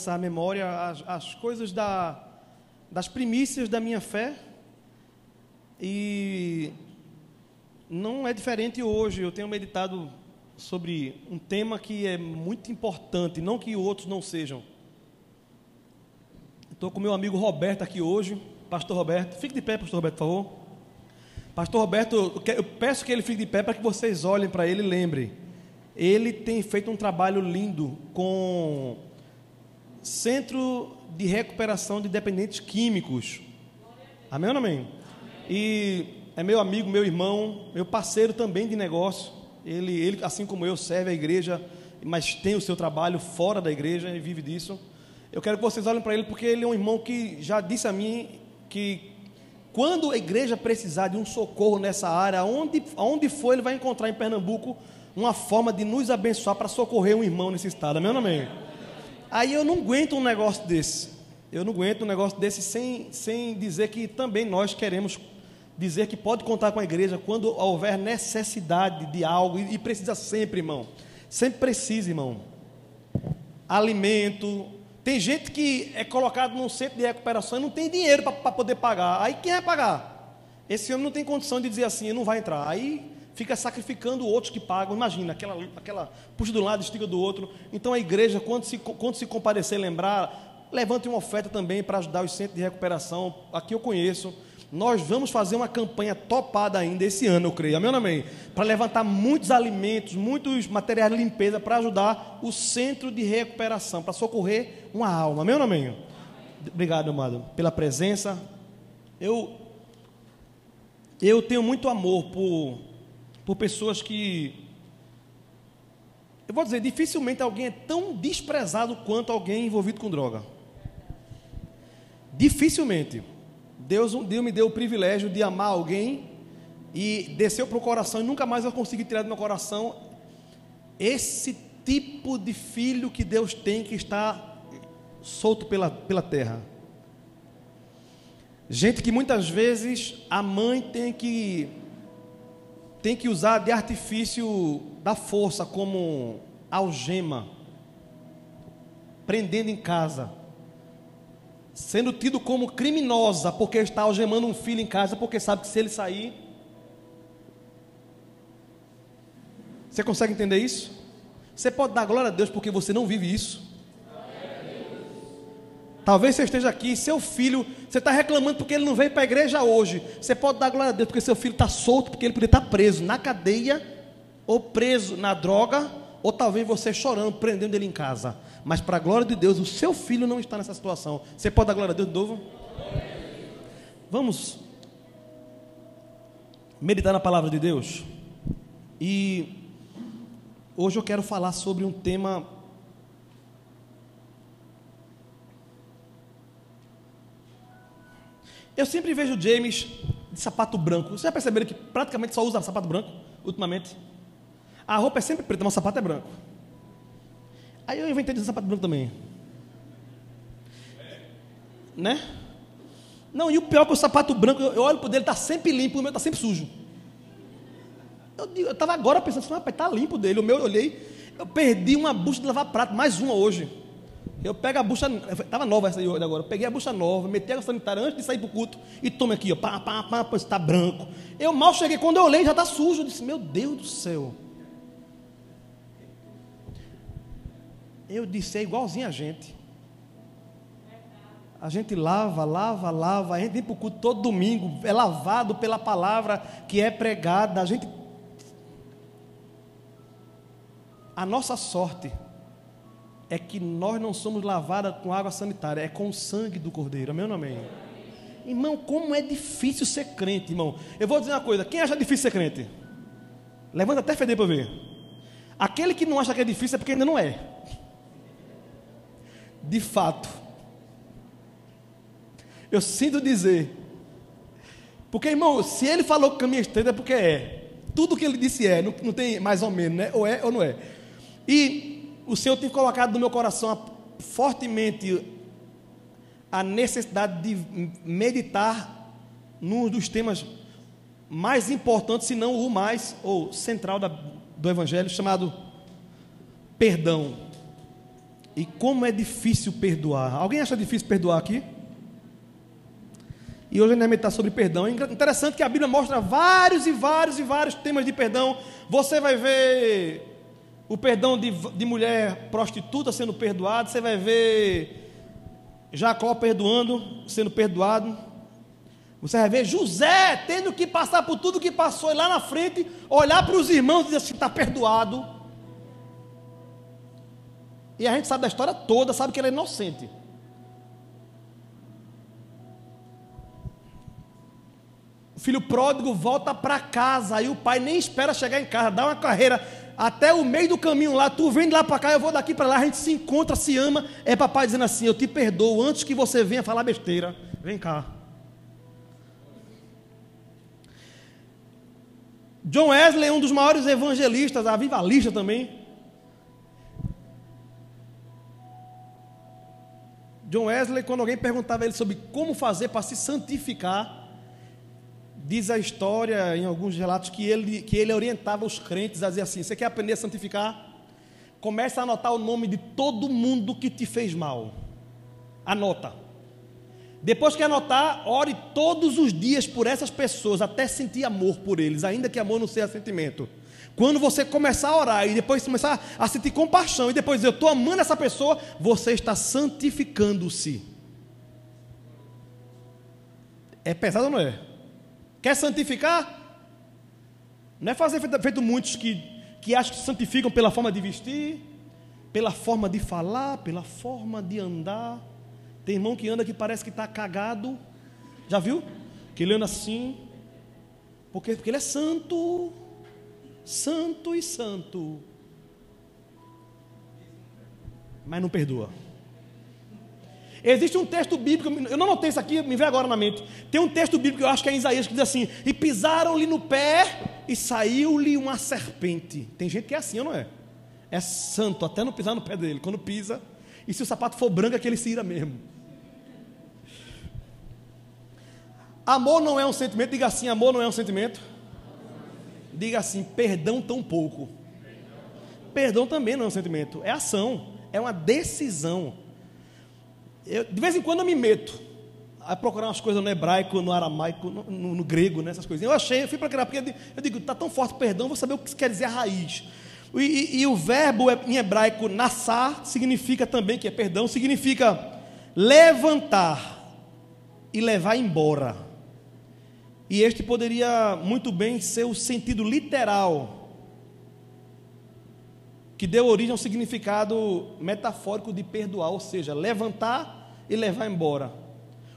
a lembrança, a memória, as, as coisas da, das primícias da minha fé. E não é diferente hoje. Eu tenho meditado sobre um tema que é muito importante, não que outros não sejam. Estou com meu amigo Roberto aqui hoje, Pastor Roberto. Fique de pé, Pastor Roberto, por favor. Pastor Roberto, eu peço que ele fique de pé para que vocês olhem para ele e lembrem. Ele tem feito um trabalho lindo com Centro de Recuperação de Dependentes Químicos. Amém ou não amém? E é meu amigo, meu irmão, meu parceiro também de negócio. Ele, ele, assim como eu, serve a igreja, mas tem o seu trabalho fora da igreja e vive disso. Eu quero que vocês olhem para ele, porque ele é um irmão que já disse a mim que quando a igreja precisar de um socorro nessa área, onde, onde for, ele vai encontrar em Pernambuco uma forma de nos abençoar para socorrer um irmão nesse estado. Amém ou não amém? Aí eu não aguento um negócio desse. Eu não aguento um negócio desse sem, sem dizer que também nós queremos dizer que pode contar com a igreja quando houver necessidade de algo, e, e precisa sempre, irmão. Sempre precisa, irmão. Alimento. Tem gente que é colocado num centro de recuperação e não tem dinheiro para poder pagar. Aí quem vai pagar? Esse homem não tem condição de dizer assim, não vai entrar. Aí fica sacrificando outros que pagam. Imagina, aquela, aquela puxa um lado, estiga do outro. Então a igreja, quando se, quando se comparecer, lembrar, levante uma oferta também para ajudar os centros de recuperação. Aqui eu conheço. Nós vamos fazer uma campanha topada ainda esse ano, eu creio. Amém ou amém? Para levantar muitos alimentos, muitos materiais de limpeza para ajudar o centro de recuperação, para socorrer uma alma. Amém ou amém? Obrigado, amado, pela presença. Eu eu tenho muito amor por por pessoas que eu vou dizer, dificilmente alguém é tão desprezado quanto alguém envolvido com droga. Dificilmente. Deus um dia me deu o privilégio de amar alguém e desceu para o coração e nunca mais eu consegui tirar do meu coração esse tipo de filho que Deus tem que está solto pela, pela terra. Gente que muitas vezes a mãe tem que tem que usar de artifício da força como algema, prendendo em casa sendo tido como criminosa porque está algemando um filho em casa, porque sabe que se ele sair. Você consegue entender isso? Você pode dar glória a Deus porque você não vive isso. Talvez você esteja aqui, seu filho, você está reclamando porque ele não veio para a igreja hoje. Você pode dar glória a Deus porque seu filho está solto, porque ele poderia estar preso na cadeia, ou preso na droga, ou talvez você chorando, prendendo ele em casa. Mas para a glória de Deus, o seu filho não está nessa situação. Você pode dar glória a Deus de novo? Vamos meditar na palavra de Deus. E hoje eu quero falar sobre um tema Eu sempre vejo James de sapato branco. Vocês já perceberam que praticamente só usa sapato branco ultimamente? A roupa é sempre preta, mas o sapato é branco. Aí eu inventei de sapato branco também. Né? Não, e o pior é que o sapato branco, eu olho para dele, está sempre limpo, o meu está sempre sujo. Eu estava agora pensando assim, rapaz, está limpo dele. O meu eu olhei, eu perdi uma bucha de lavar prato, mais uma hoje. Eu pego a bucha, estava nova essa aí agora, eu peguei a bucha nova, meti a sanitária antes de sair para o culto e tome aqui, ó, pá, pá, pá, pois está branco. Eu mal cheguei, quando eu olhei já está sujo. Eu disse, meu Deus do céu. Eu disse, é igualzinho a gente. A gente lava, lava, lava, a gente vem para o culto todo domingo, é lavado pela palavra que é pregada. A gente. A nossa sorte é que nós não somos lavados com água sanitária, é com o sangue do Cordeiro. Amém ou não amém? Irmão, como é difícil ser crente, irmão. Eu vou dizer uma coisa: quem acha difícil ser crente? Levanta até feder para ver. Aquele que não acha que é difícil é porque ainda não é de fato. Eu sinto dizer. Porque, irmão, se ele falou que caminho estreito é porque é. Tudo que ele disse é, não, não, tem mais ou menos, né? Ou é ou não é. E o Senhor tem colocado no meu coração fortemente a necessidade de meditar num dos temas mais importantes, se não o mais, ou central da, do Evangelho, chamado perdão. E como é difícil perdoar. Alguém acha difícil perdoar aqui? E hoje a gente vai meditar sobre perdão. É interessante que a Bíblia mostra vários e vários e vários temas de perdão. Você vai ver o perdão de, de mulher prostituta sendo perdoado. Você vai ver Jacó perdoando, sendo perdoado. Você vai ver José tendo que passar por tudo que passou e lá na frente olhar para os irmãos e dizer assim: está perdoado. E a gente sabe da história toda, sabe que ele é inocente. O filho pródigo volta para casa, aí o pai nem espera chegar em casa, dá uma carreira até o meio do caminho lá, tu vem de lá para cá, eu vou daqui para lá, a gente se encontra, se ama. É papai dizendo assim: Eu te perdoo antes que você venha falar besteira. Vem cá. John Wesley é um dos maiores evangelistas, avivalista também. John Wesley, quando alguém perguntava a ele sobre como fazer para se santificar, Diz a história, em alguns relatos, que ele, que ele orientava os crentes a dizer assim: Você quer aprender a santificar? Começa a anotar o nome de todo mundo que te fez mal. Anota. Depois que anotar, ore todos os dias por essas pessoas, até sentir amor por eles, ainda que amor não seja sentimento. Quando você começar a orar e depois começar a sentir compaixão e depois eu estou amando essa pessoa, você está santificando-se. É pesado ou não é? Quer santificar? Não é fazer feito, feito muitos que, que acham que santificam pela forma de vestir, pela forma de falar, pela forma de andar. Tem irmão que anda que parece que está cagado. Já viu? Que ele anda assim. Porque, porque ele é santo. Santo e santo. Mas não perdoa. Existe um texto bíblico, eu não notei isso aqui, me vem agora na mente. Tem um texto bíblico, eu acho que é em Isaías, que diz assim: E pisaram-lhe no pé e saiu-lhe uma serpente. Tem gente que é assim, ou não é? É santo, até não pisar no pé dele. Quando pisa, e se o sapato for branco, é que ele se ira mesmo. Amor não é um sentimento, diga assim: amor não é um sentimento. Diga assim: perdão tão pouco. Perdão também não é um sentimento, é ação, é uma decisão. Eu, de vez em quando eu me meto a procurar umas coisas no hebraico, no aramaico, no, no, no grego, nessas né, coisas. Eu achei, eu fui procurar, porque eu digo, está tão forte perdão, vou saber o que quer dizer a raiz. E, e, e o verbo em hebraico nassar significa também, que é perdão, significa levantar e levar embora. E este poderia muito bem ser o sentido literal que deu origem ao significado metafórico de perdoar, ou seja, levantar e levar embora.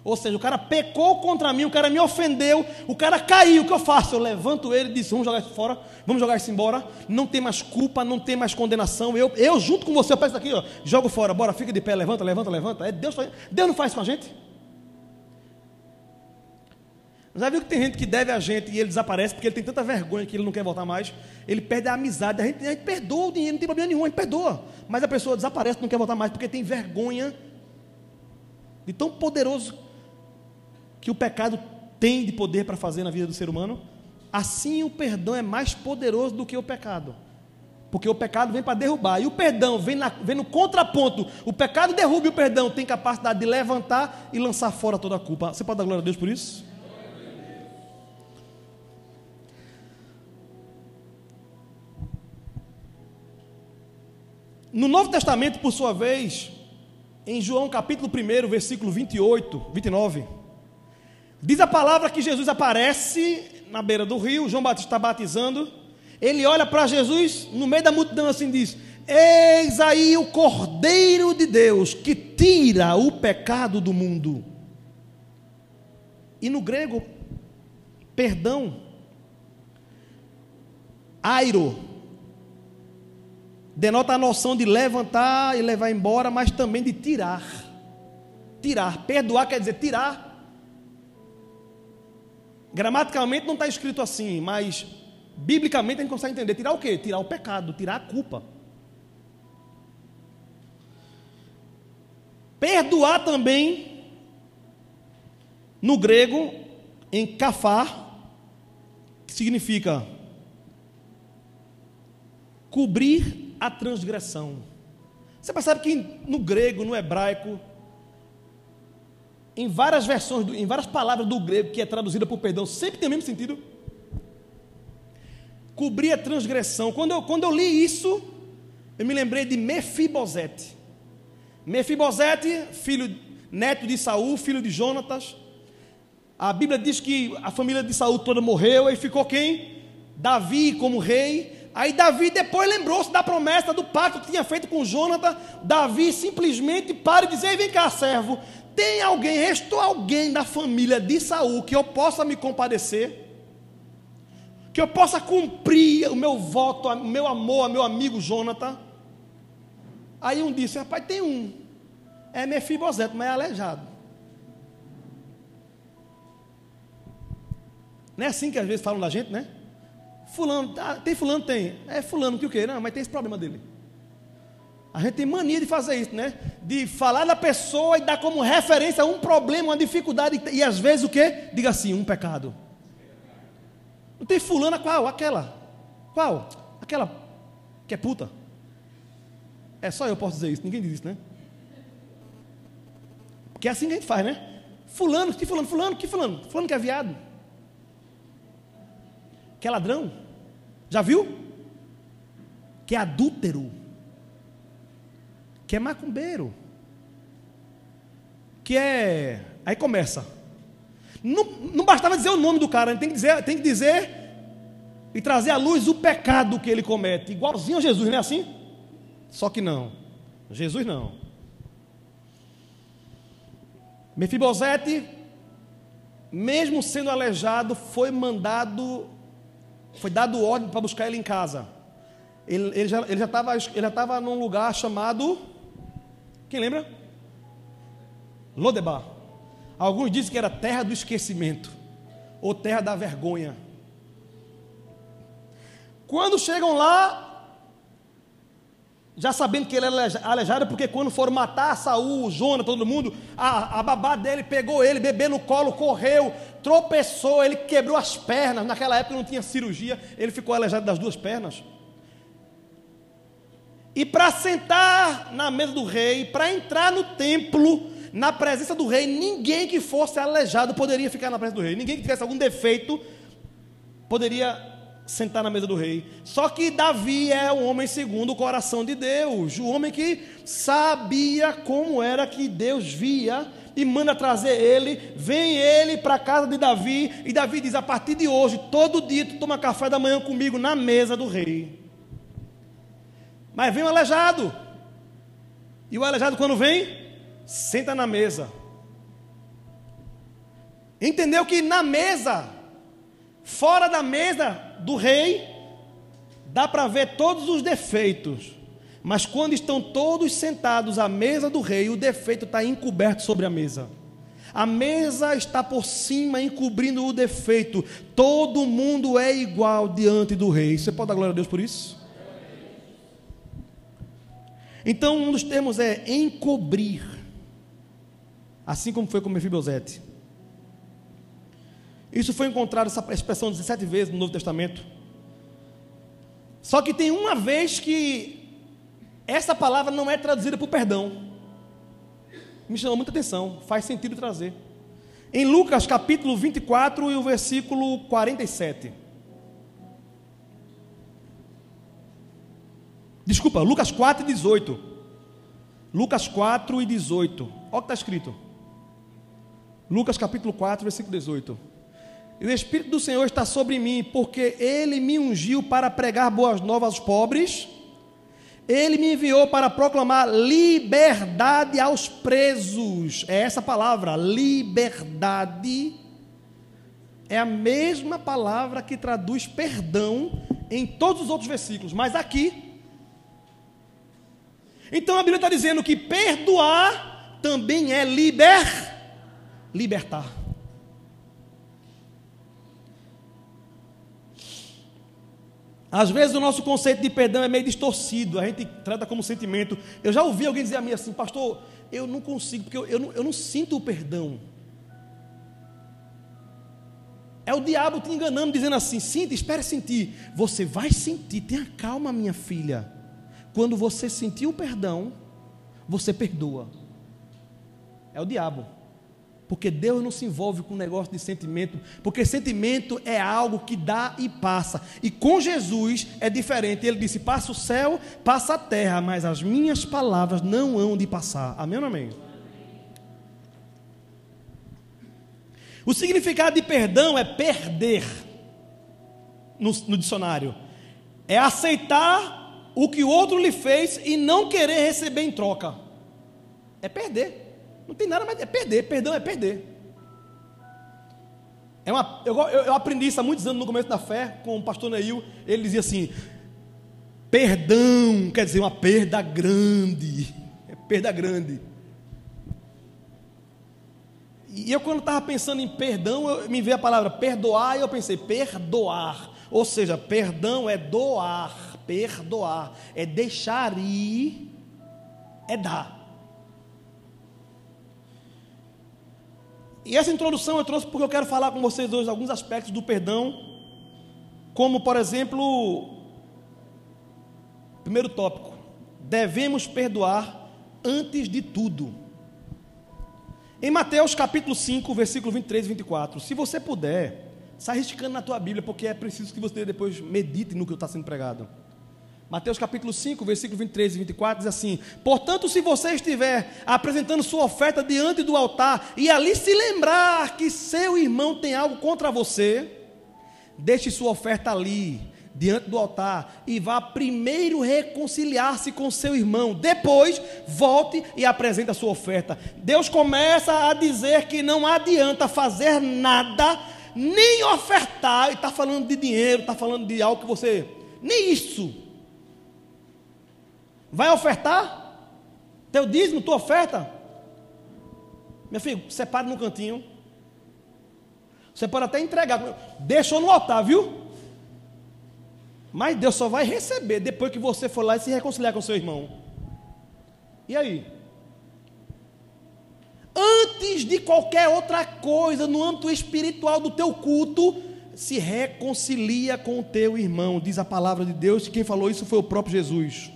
Ou seja, o cara pecou contra mim, o cara me ofendeu, o cara caiu, o que eu faço? Eu levanto ele e disse: Vamos jogar isso fora, vamos jogar isso embora. Não tem mais culpa, não tem mais condenação. Eu, eu junto com você, eu peço aqui, ó, jogo fora, bora, fica de pé, levanta, levanta, levanta. É Deus, Deus não faz com a gente. Já viu que tem gente que deve a gente e ele desaparece porque ele tem tanta vergonha que ele não quer voltar mais? Ele perde a amizade, a gente, a gente perdoa o dinheiro, não tem problema nenhum, a gente perdoa. Mas a pessoa desaparece, não quer voltar mais porque tem vergonha de tão poderoso que o pecado tem de poder para fazer na vida do ser humano. Assim o perdão é mais poderoso do que o pecado. Porque o pecado vem para derrubar. E o perdão vem, na, vem no contraponto. O pecado derruba e o perdão tem capacidade de levantar e lançar fora toda a culpa. Você pode dar glória a Deus por isso? No Novo Testamento, por sua vez, em João capítulo 1, versículo 28, 29, diz a palavra que Jesus aparece na beira do rio, João Batista está batizando, ele olha para Jesus no meio da multidão assim diz: Eis aí o Cordeiro de Deus que tira o pecado do mundo. E no grego, perdão, airo, denota a noção de levantar e levar embora, mas também de tirar. Tirar. Perdoar quer dizer tirar. Gramaticalmente não está escrito assim, mas biblicamente a gente consegue entender. Tirar o quê? Tirar o pecado, tirar a culpa. Perdoar também, no grego, em kafar, que significa cobrir a transgressão. Você percebe que no grego, no hebraico, em várias versões, em várias palavras do grego que é traduzida por perdão, sempre tem o mesmo sentido. Cobrir a transgressão. Quando eu, quando eu li isso, eu me lembrei de Mefibosete. Mefibosete, filho, neto de Saul, filho de Jonatas. A Bíblia diz que a família de Saul toda morreu e ficou quem? Davi como rei. Aí Davi depois lembrou-se da promessa do pacto que tinha feito com Jonatas. Davi simplesmente para e diz: Ei, vem cá, servo. Tem alguém, estou alguém da família de Saul que eu possa me compadecer? Que eu possa cumprir o meu voto, o meu amor, meu amigo Jonathan? Aí um disse: Rapaz, tem um. É Mefibosete, mas é aleijado. Não é assim que às vezes falam da gente, né? Fulano, ah, tem fulano? Tem. É fulano que o quê? Não, mas tem esse problema dele. A gente tem mania de fazer isso, né? De falar da pessoa e dar como referência um problema, uma dificuldade, e às vezes o quê? Diga assim, um pecado. Não tem fulana qual? Aquela. Qual? Aquela que é puta. É só eu posso dizer isso, ninguém diz isso, né? Porque é assim que a gente faz, né? Fulano, que fulano, fulano, que fulano? Fulano que é viado. Que é ladrão. Já viu? Que é adúltero que é macumbeiro, que é. Aí começa. Não, não bastava dizer o nome do cara, tem que dizer, tem que dizer e trazer à luz o pecado que ele comete, igualzinho a Jesus, não é assim? Só que não. Jesus não. Mefibosete, mesmo sendo aleijado, foi mandado, foi dado ordem para buscar ele em casa. Ele, ele já estava ele já num lugar chamado quem lembra? Lodebar. Alguns dizem que era terra do esquecimento ou terra da vergonha. Quando chegam lá, já sabendo que ele era aleijado, porque quando foram matar Saul, Jonas, todo mundo, a, a babá dele pegou ele, bebê no colo, correu, tropeçou, ele quebrou as pernas. Naquela época não tinha cirurgia, ele ficou aleijado das duas pernas. E para sentar na mesa do rei, para entrar no templo, na presença do rei, ninguém que fosse aleijado poderia ficar na presença do rei. Ninguém que tivesse algum defeito poderia sentar na mesa do rei. Só que Davi é o homem segundo o coração de Deus, o homem que sabia como era que Deus via e manda trazer ele, vem ele para a casa de Davi, e Davi diz: a partir de hoje, todo dia tu toma café da manhã comigo na mesa do rei. Mas vem o aleijado. E o aleijado, quando vem, senta na mesa. Entendeu que na mesa, fora da mesa do rei, dá para ver todos os defeitos. Mas quando estão todos sentados à mesa do rei, o defeito está encoberto sobre a mesa. A mesa está por cima, encobrindo o defeito. Todo mundo é igual diante do rei. Você pode dar glória a Deus por isso? Então, um dos termos é encobrir, assim como foi com Mefibosete. Isso foi encontrado, essa expressão 17 vezes no Novo Testamento. Só que tem uma vez que essa palavra não é traduzida por perdão. Me chamou muita atenção, faz sentido trazer. Em Lucas capítulo 24 e o versículo 47. Desculpa, Lucas 4 e 18. Lucas 4 e 18. Olha o que está escrito. Lucas capítulo 4, versículo 18. E o Espírito do Senhor está sobre mim, porque Ele me ungiu para pregar boas novas aos pobres. Ele me enviou para proclamar liberdade aos presos. É essa palavra, liberdade. É a mesma palavra que traduz perdão em todos os outros versículos, mas aqui então a Bíblia está dizendo que perdoar também é liber, libertar. Às vezes o nosso conceito de perdão é meio distorcido, a gente trata como sentimento. Eu já ouvi alguém dizer a mim assim, pastor, eu não consigo, porque eu, eu, não, eu não sinto o perdão. É o diabo te enganando, dizendo assim: sinta, espere sentir. Você vai sentir, tenha calma, minha filha. Quando você sentir o perdão, você perdoa. É o diabo. Porque Deus não se envolve com negócio de sentimento, porque sentimento é algo que dá e passa. E com Jesus é diferente. Ele disse: passa o céu, passa a terra, mas as minhas palavras não hão de passar. Amém ou amém? O significado de perdão é perder, no, no dicionário. É aceitar o que o outro lhe fez e não querer receber em troca. É perder. Não tem nada mais. É perder. Perdão é perder. É uma, eu, eu, aprendi isso há muitos anos no começo da fé com o pastor Neil. Ele dizia assim: perdão quer dizer uma perda grande. É perda grande. E eu, quando estava pensando em perdão, eu, me veio a palavra perdoar e eu pensei: perdoar. Ou seja, perdão é doar. Perdoar é deixar ir, é dar. E essa introdução eu trouxe porque eu quero falar com vocês hoje alguns aspectos do perdão, como por exemplo, primeiro tópico, devemos perdoar antes de tudo. Em Mateus capítulo 5, versículo 23 e 24, se você puder, sai riscando na tua Bíblia, porque é preciso que você depois medite no que está sendo pregado. Mateus capítulo 5, versículo 23 e 24 diz assim: Portanto, se você estiver apresentando sua oferta diante do altar e ali se lembrar que seu irmão tem algo contra você, deixe sua oferta ali, diante do altar, e vá primeiro reconciliar-se com seu irmão, depois volte e apresente a sua oferta. Deus começa a dizer que não adianta fazer nada, nem ofertar, e está falando de dinheiro, está falando de algo que você. Nem isso Vai ofertar? Teu dízimo, tua oferta? Meu filho, separe no cantinho. Você pode até entregar. Deixou no altar, viu? Mas Deus só vai receber depois que você for lá e se reconciliar com seu irmão. E aí? Antes de qualquer outra coisa no âmbito espiritual do teu culto, se reconcilia com o teu irmão, diz a palavra de Deus. Quem falou isso foi o próprio Jesus.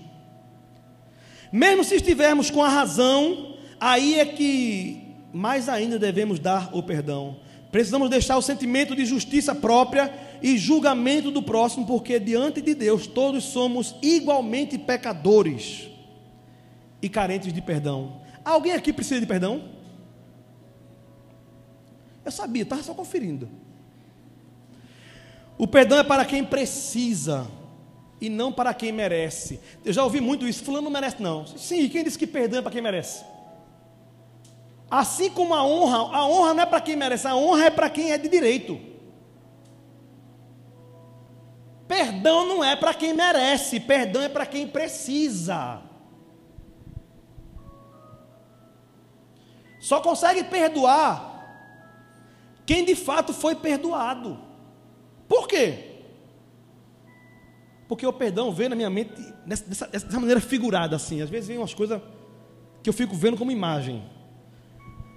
Mesmo se estivermos com a razão, aí é que mais ainda devemos dar o perdão. Precisamos deixar o sentimento de justiça própria e julgamento do próximo, porque diante de Deus todos somos igualmente pecadores e carentes de perdão. Alguém aqui precisa de perdão? Eu sabia, estava só conferindo. O perdão é para quem precisa e não para quem merece. Eu já ouvi muito isso, fulano não merece não. Sim, quem disse que perdão é para quem merece? Assim como a honra, a honra não é para quem merece, a honra é para quem é de direito. Perdão não é para quem merece, perdão é para quem precisa. Só consegue perdoar quem de fato foi perdoado. Por quê? Porque o perdão vem na minha mente dessa, dessa maneira figurada, assim. Às vezes vem umas coisas que eu fico vendo como imagem.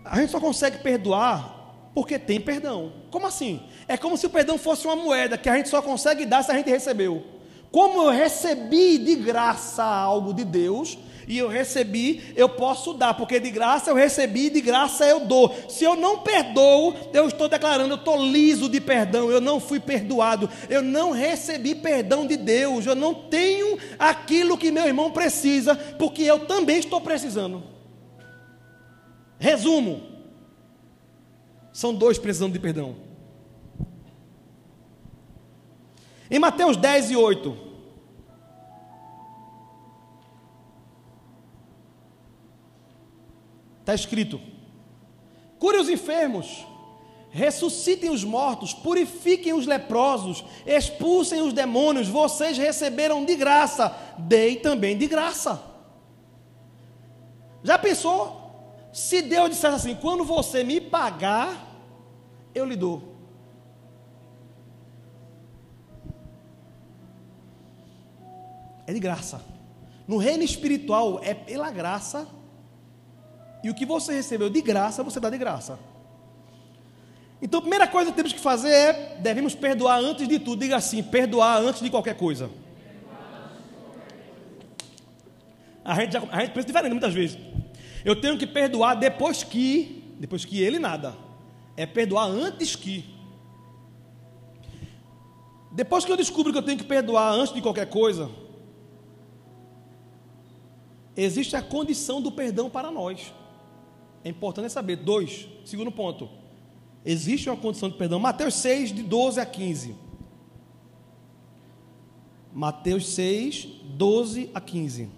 A gente só consegue perdoar porque tem perdão. Como assim? É como se o perdão fosse uma moeda que a gente só consegue dar se a gente recebeu. Como eu recebi de graça algo de Deus, e eu recebi, eu posso dar, porque de graça eu recebi, de graça eu dou. Se eu não perdoo, eu estou declarando, eu estou liso de perdão, eu não fui perdoado, eu não recebi perdão de Deus, eu não tenho aquilo que meu irmão precisa, porque eu também estou precisando. Resumo: são dois precisando de perdão. Em Mateus 10 e 8. Está escrito: cure os enfermos, ressuscitem os mortos, purifiquem os leprosos, expulsem os demônios, vocês receberam de graça, dei também de graça. Já pensou? Se Deus dissesse assim: quando você me pagar, eu lhe dou. É de graça. No reino espiritual é pela graça e o que você recebeu de graça, você dá de graça. Então, a primeira coisa que temos que fazer é, devemos perdoar antes de tudo. Diga assim, perdoar antes de qualquer coisa. A gente, já, a gente pensa diferente muitas vezes. Eu tenho que perdoar depois que, depois que ele nada. É perdoar antes que. Depois que eu descubro que eu tenho que perdoar antes de qualquer coisa, existe a condição do perdão para nós. É importante saber. Dois, segundo ponto. Existe uma condição de perdão. Mateus 6, de 12 a 15. Mateus 6, 12 a 15.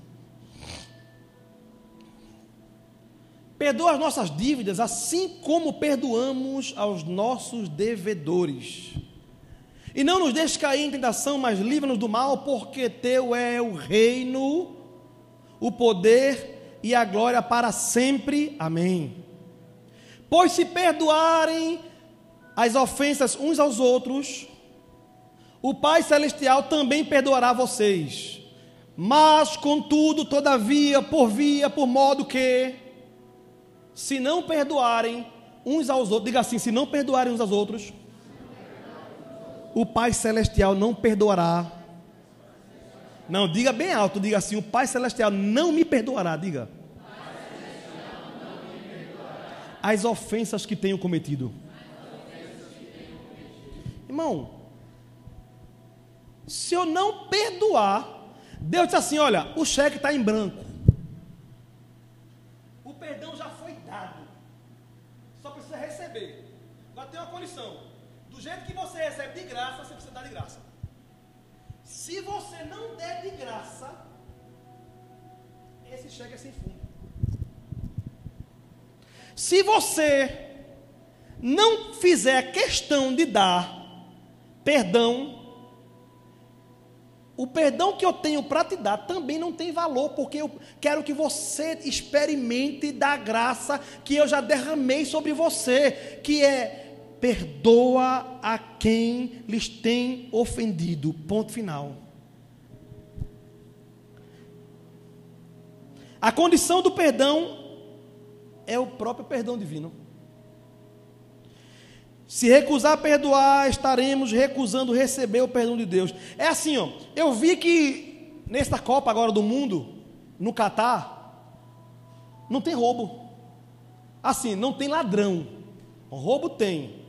Perdoa as nossas dívidas, assim como perdoamos aos nossos devedores. E não nos deixe cair em tentação, mas livra-nos do mal, porque teu é o reino, o poder e a glória para sempre. Amém. Pois se perdoarem as ofensas uns aos outros, o Pai Celestial também perdoará vocês. Mas, contudo, todavia, por via, por modo que, se não perdoarem uns aos outros, diga assim: se não perdoarem uns aos outros, o Pai Celestial não perdoará. Não, diga bem alto, diga assim: o Pai Celestial não me perdoará, diga as ofensas que tenho cometido. Irmão, se eu não perdoar, Deus diz assim: olha, o cheque está em branco. O perdão já foi dado. Só precisa receber. Agora tem uma condição. Do jeito que você recebe de graça, você precisa dar de graça. Se você não der de graça, esse cheque é sem fundo. Se você não fizer questão de dar perdão, o perdão que eu tenho para te dar também não tem valor, porque eu quero que você experimente da graça que eu já derramei sobre você, que é perdoa a quem lhes tem ofendido. Ponto final. A condição do perdão é o próprio perdão divino. Se recusar perdoar, estaremos recusando receber o perdão de Deus. É assim, ó. Eu vi que nesta Copa agora do mundo, no Catar, não tem roubo. Assim, não tem ladrão. O roubo tem.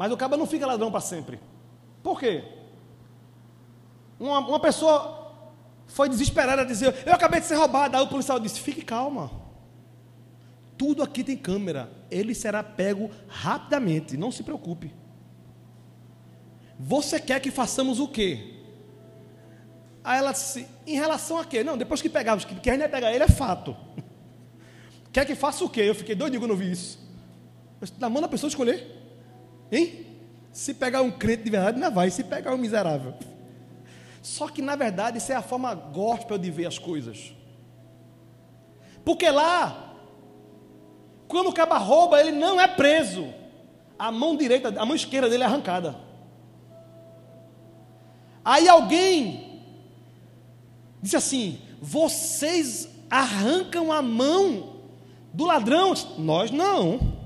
Mas o cabo não fica ladrão para sempre. Por quê? Uma, uma pessoa foi desesperada a dizer: Eu acabei de ser roubado. Aí o policial disse: Fique calma. Tudo aqui tem câmera. Ele será pego rapidamente. Não se preocupe. Você quer que façamos o quê? Aí ela disse, em relação a quê? Não, depois que pegamos, que quem não pegar ele é fato. Quer que faça o quê? Eu fiquei doido quando eu vi isso. Na mão da pessoa escolher. Hein? Se pegar um crente de verdade, não vai. Se pegar um miserável. Só que, na verdade, isso é a forma gospel de ver as coisas. Porque lá, quando o caba rouba, ele não é preso. A mão direita, a mão esquerda dele é arrancada. Aí alguém disse assim: vocês arrancam a mão do ladrão? Nós não.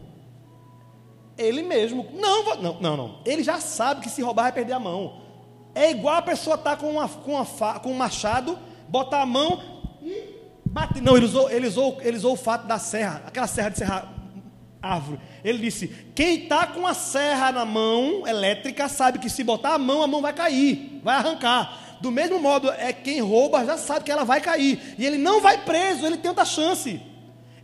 Ele mesmo. Não, não, não, não. Ele já sabe que se roubar vai perder a mão. É igual a pessoa estar tá com, uma, com, uma, com um machado, botar a mão e Bate, não, ele usou, ele, usou, ele usou o fato da serra, aquela serra de serra árvore. Ele disse: quem está com a serra na mão elétrica sabe que se botar a mão, a mão vai cair, vai arrancar. Do mesmo modo, é quem rouba já sabe que ela vai cair. E ele não vai preso, ele tem outra chance.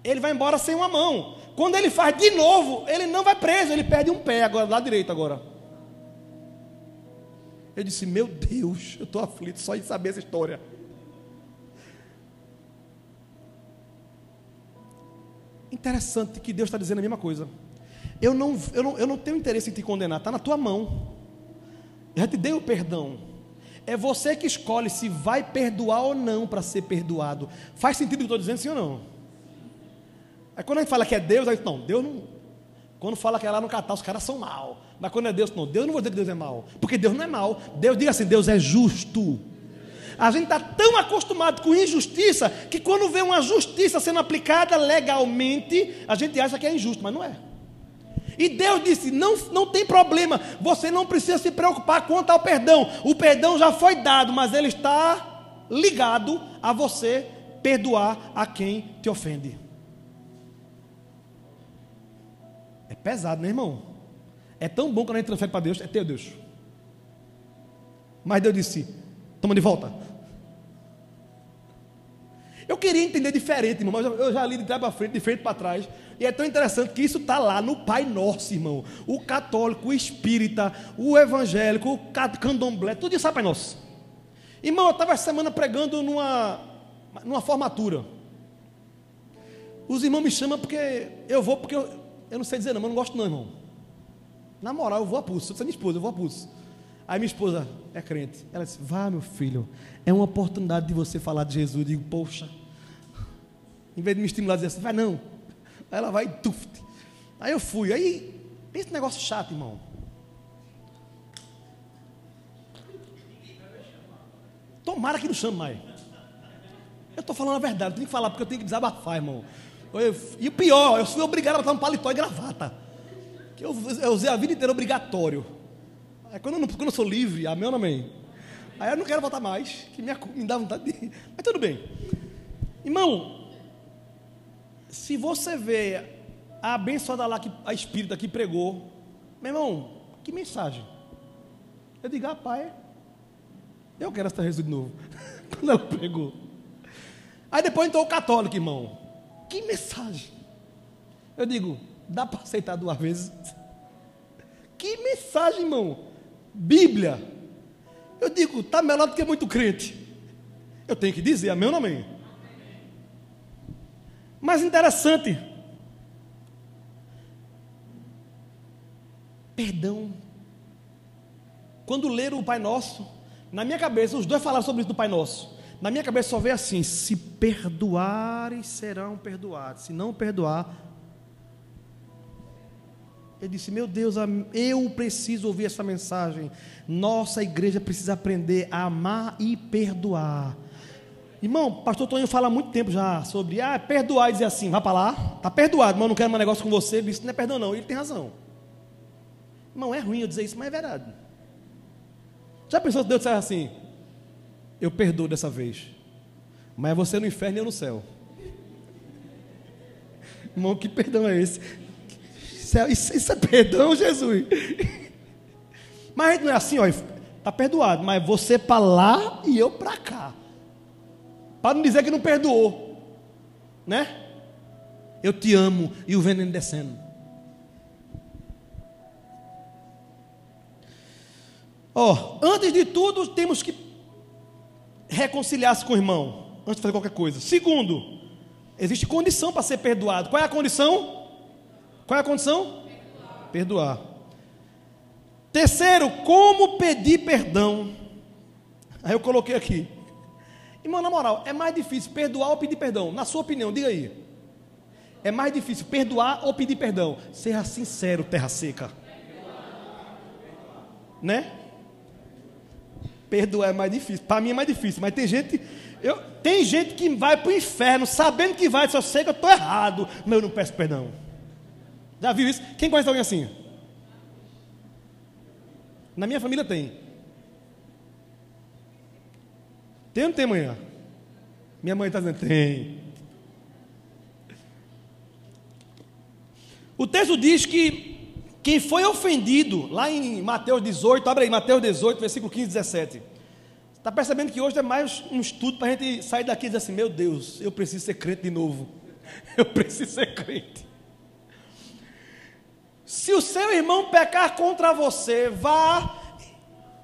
Ele vai embora sem uma mão. Quando ele faz de novo, ele não vai preso, ele perde um pé agora, lado direito agora. Eu disse: Meu Deus, eu estou aflito só de saber essa história. Interessante que Deus está dizendo a mesma coisa. Eu não, eu, não, eu não tenho interesse em te condenar, está na tua mão. Eu já te dei o perdão. É você que escolhe se vai perdoar ou não para ser perdoado. Faz sentido o que eu estou dizendo, sim ou não? Aí quando a gente fala que é Deus, aí não, Deus não. Quando fala que é lá no Catar, os caras são mal. Mas quando é Deus, não, Deus não vou dizer que Deus é mal. Porque Deus não é mal. Deus diga assim, Deus é justo. A gente está tão acostumado com injustiça que quando vê uma justiça sendo aplicada legalmente, a gente acha que é injusto, mas não é. E Deus disse: não, não tem problema, você não precisa se preocupar quanto ao perdão. O perdão já foi dado, mas ele está ligado a você perdoar a quem te ofende. Pesado, né, irmão? É tão bom quando a gente transfere para Deus, é teu Deus. Mas Deus disse: toma de volta. Eu queria entender diferente, irmão, mas eu já li de trás para frente, de frente para trás. E é tão interessante que isso está lá no Pai Nosso, irmão. O católico, o espírita, o evangélico, o candomblé, tudo isso é Pai Nosso. Irmão, eu estava essa semana pregando numa, numa formatura. Os irmãos me chamam porque eu vou, porque eu, eu não sei dizer não, mas eu não gosto não, irmão. Na moral, eu vou a pulso. Você é minha esposa, eu vou a pulso. Aí minha esposa é crente. Ela disse: Vá, meu filho, é uma oportunidade de você falar de Jesus. Eu digo: Poxa, em vez de me estimular, dizer assim: Vai não. Aí ela vai e tuft. Aí eu fui. Aí, esse negócio chato, irmão. Tomara que não chame mais. Eu estou falando a verdade, eu tenho que falar porque eu tenho que desabafar, irmão. Eu, e o pior, eu fui obrigado a botar um paletó e gravata. Que eu, eu usei a vida inteira obrigatório. Aí quando eu, não, quando eu sou livre, amém ou não amém? Aí eu não quero voltar mais, que me, me dá vontade de. Mas tudo bem. Irmão, se você vê a abençoada lá, que, a espírita que pregou, meu irmão, que mensagem. Eu digo, ah, pai, eu quero essa Jesus de novo. Quando ela pregou. Aí depois entrou o católico, irmão. Que mensagem. Eu digo, dá para aceitar duas vezes? Que mensagem, irmão. Bíblia. Eu digo, está melhor do que muito crente. Eu tenho que dizer, amém ou não amém? Mas interessante. Perdão. Quando leram o Pai Nosso, na minha cabeça, os dois falaram sobre isso do Pai Nosso. Na minha cabeça só veio assim: se perdoarem, serão perdoados. Se não perdoar, eu disse: Meu Deus, eu preciso ouvir essa mensagem. Nossa igreja precisa aprender a amar e perdoar. Irmão, pastor Toninho fala há muito tempo já sobre ah, perdoar e dizer assim, vá para lá, está perdoado, mas eu não quero mais negócio com você, isso não é perdão não, ele tem razão. Irmão, é ruim eu dizer isso, mas é verdade. Já pensou se Deus disser assim, eu perdoo dessa vez, mas é você no inferno e eu no céu. Irmão, que perdão é esse? Isso isso, é perdão, Jesus? Mas não é assim, ó, está perdoado, mas você para lá e eu para cá. Para não dizer que não perdoou. Né? Eu te amo e o veneno descendo. Ó, oh, antes de tudo, temos que reconciliar-se com o irmão, antes de fazer qualquer coisa. Segundo, existe condição para ser perdoado. Qual é a condição? Qual é a condição? Perdoar. Perdoar. Terceiro, como pedir perdão? Aí eu coloquei aqui. Irmão, na moral, é mais difícil perdoar ou pedir perdão? Na sua opinião, diga aí. É mais difícil perdoar ou pedir perdão? Seja sincero, terra seca. Né? Perdoar é mais difícil. Para mim é mais difícil, mas tem gente, eu, tem gente que vai para o inferno sabendo que vai, só sei que eu estou errado, mas eu não peço perdão. Já viu isso? Quem conhece alguém assim? Na minha família tem. Tem ou não tem amanhã? Minha mãe está dizendo, tem. O texto diz que quem foi ofendido, lá em Mateus 18, abre aí, Mateus 18, versículo 15 e 17. Está percebendo que hoje é mais um estudo para a gente sair daqui e dizer assim: meu Deus, eu preciso ser crente de novo. Eu preciso ser crente. Se o seu irmão pecar contra você, vá,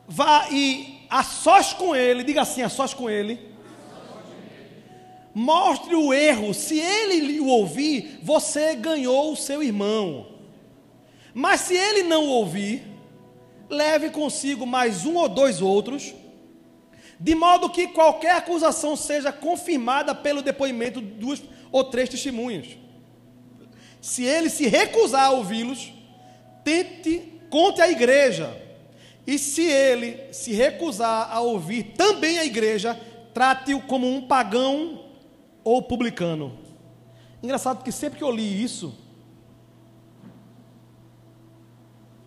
vá e a sós com ele, diga assim, a sós com ele. Mostre o erro, se ele o ouvir, você ganhou o seu irmão. Mas se ele não ouvir, leve consigo mais um ou dois outros, de modo que qualquer acusação seja confirmada pelo depoimento de duas ou três testemunhas. Se ele se recusar a ouvi-los, tente, conte à igreja e se ele se recusar a ouvir também a igreja, trate-o como um pagão ou publicano. Engraçado que sempre que eu li isso,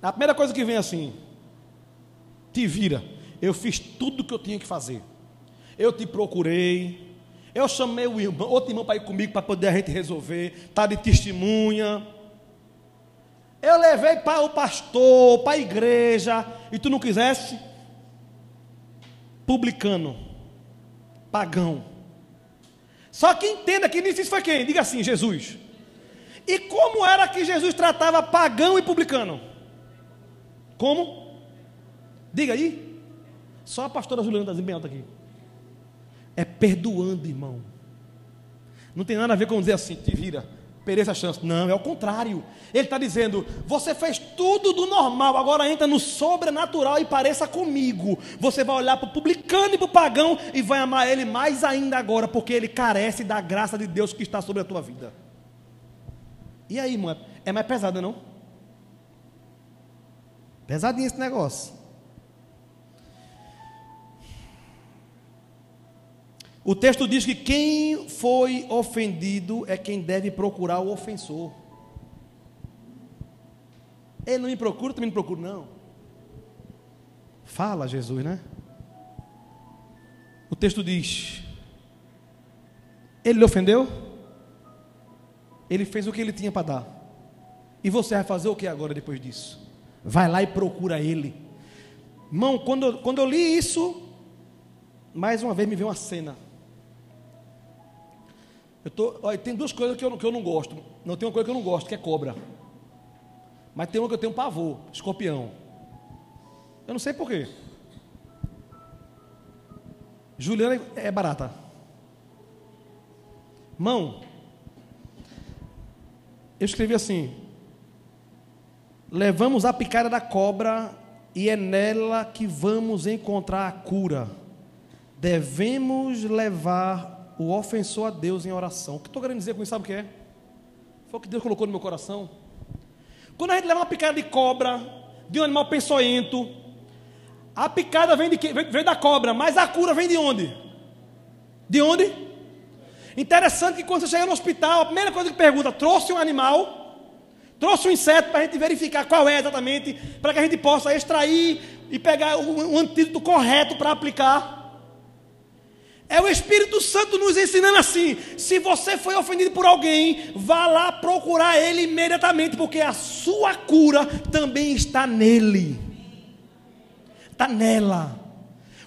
a primeira coisa que vem assim, te vira. Eu fiz tudo o que eu tinha que fazer. Eu te procurei. Eu chamei o irmão, outro irmão para ir comigo para poder a gente resolver, tá de testemunha. Eu levei para o pastor, para a igreja, e tu não quisesse? Publicano, pagão. Só que entenda que nisso foi quem? Diga assim, Jesus. E como era que Jesus tratava pagão e publicano? Como? Diga aí. Só a pastora Juliana está desempenhando aqui. É perdoando, irmão. Não tem nada a ver com dizer assim, te vira perder essa chance. Não, é o contrário. Ele está dizendo: você fez tudo do normal, agora entra no sobrenatural e pareça comigo. Você vai olhar para o publicano e para o pagão e vai amar ele mais ainda agora, porque ele carece da graça de Deus que está sobre a tua vida. E aí, irmão, é mais pesada, não? Pesadinho esse negócio. O texto diz que quem foi ofendido é quem deve procurar o ofensor. Ele não me procura, também não procura, não. Fala, Jesus, né? O texto diz: Ele lhe ofendeu? Ele fez o que ele tinha para dar. E você vai fazer o que agora depois disso? Vai lá e procura ele. Irmão, quando, quando eu li isso, mais uma vez me veio uma cena. Eu tô, olha, tem duas coisas que eu, que eu não gosto. Não tem uma coisa que eu não gosto, que é cobra. Mas tem uma que eu tenho pavor, escorpião. Eu não sei porquê. Juliana é barata. Mão. Eu escrevi assim: Levamos a picada da cobra e é nela que vamos encontrar a cura. Devemos levar o ofensor a Deus em oração. O que estou querendo dizer com isso, sabe o que é? Foi o que Deus colocou no meu coração. Quando a gente leva uma picada de cobra, de um animal peçonhento, a picada vem, de que? Vem, vem da cobra, mas a cura vem de onde? De onde? Interessante que quando você chega no hospital, a primeira coisa que pergunta, trouxe um animal, trouxe um inseto para a gente verificar qual é exatamente, para que a gente possa extrair e pegar o, o antídoto correto para aplicar. É o Espírito Santo nos ensinando assim: se você foi ofendido por alguém, vá lá procurar ele imediatamente, porque a sua cura também está nele, está nela.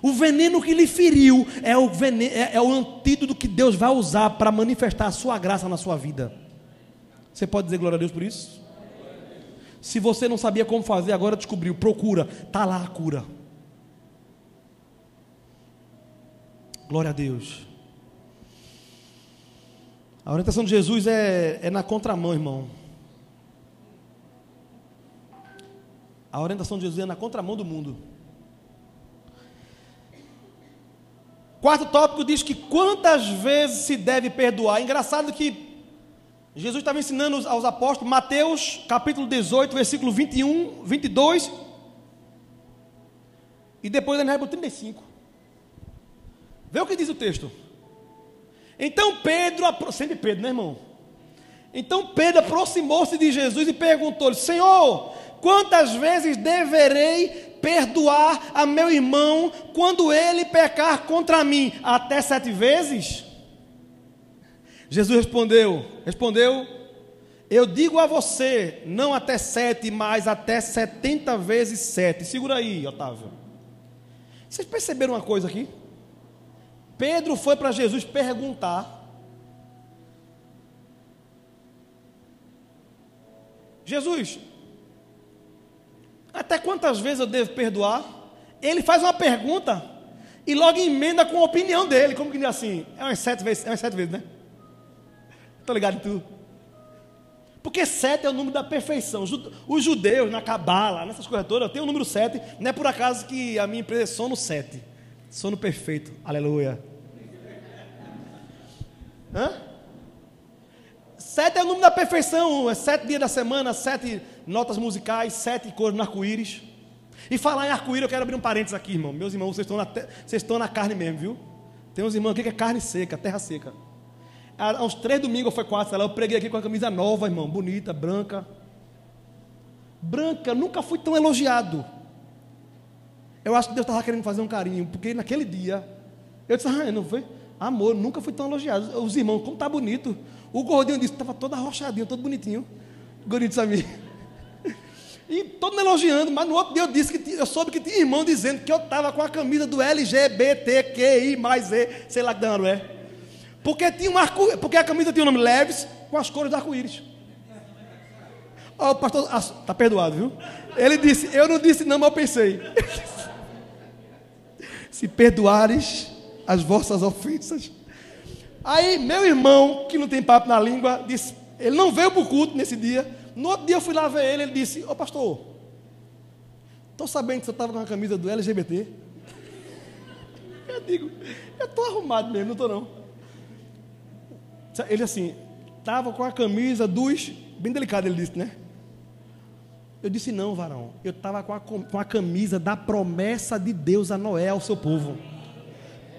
O veneno que lhe feriu é o, veneno, é, é o antídoto que Deus vai usar para manifestar a sua graça na sua vida. Você pode dizer glória a Deus por isso? Se você não sabia como fazer, agora descobriu. Procura, está lá a cura. Glória a Deus. A orientação de Jesus é, é na contramão, irmão. A orientação de Jesus é na contramão do mundo. Quarto tópico diz que quantas vezes se deve perdoar. Engraçado que Jesus estava ensinando aos apóstolos, Mateus capítulo 18, versículo 21, 22, e depois ele vai para 35. Vê o que diz o texto. Então Pedro, sempre Pedro, né, irmão? Então Pedro aproximou-se de Jesus e perguntou-lhe: Senhor, quantas vezes deverei perdoar a meu irmão quando ele pecar contra mim? Até sete vezes? Jesus respondeu: Respondeu, eu digo a você, não até sete, mas até setenta vezes sete. Segura aí, Otávio. Vocês perceberam uma coisa aqui? Pedro foi para Jesus perguntar. Jesus, até quantas vezes eu devo perdoar? Ele faz uma pergunta e logo emenda com a opinião dele. Como que diz assim? É umas sete vezes, é umas sete vezes, né? Estou ligado em tudo. Porque sete é o número da perfeição. Os judeus, na cabala, nessas coisas todas, tem o número sete. Não é por acaso que a minha empresa é sono sete. Sono perfeito. Aleluia. Hã? Sete é o número da perfeição, é sete dias da semana, sete notas musicais, sete cores no arco-íris. E falar em arco-íris, eu quero abrir um parênteses aqui, irmão. Meus irmãos, vocês estão, na te... vocês estão na carne mesmo, viu? Tem uns irmãos aqui que é carne seca, terra seca. Há uns três domingos, foi quatro, lá, eu preguei aqui com a camisa nova, irmão, bonita, branca. Branca, nunca fui tão elogiado. Eu acho que Deus estava querendo fazer um carinho, porque naquele dia, eu disse, ah, não foi? Amor, nunca fui tão elogiado. Os irmãos, como tá bonito. O gordinho disse, estava todo arrochadinho, todo bonitinho. O gordinho de Samir. E todo me elogiando, mas no outro dia eu disse que eu soube que tinha irmão dizendo que eu estava com a camisa do LGBTQI mais E, sei lá que danado é. Porque tinha um arco, porque a camisa tinha o nome Leves com as cores do arco-íris. Ó, o pastor, ah, tá perdoado, viu? Ele disse, eu não disse não, mas eu pensei. Se perdoares as vossas ofensas. Aí, meu irmão, que não tem papo na língua, disse, ele não veio para o culto nesse dia, no outro dia eu fui lá ver ele, ele disse: Ô pastor, estou sabendo que você estava com a camisa do LGBT. Eu digo: Eu estou arrumado mesmo, não estou não. Ele assim, estava com a camisa dos. Bem delicado, ele disse, né? Eu disse: Não, varão, eu estava com a, com a camisa da promessa de Deus a Noé, ao seu povo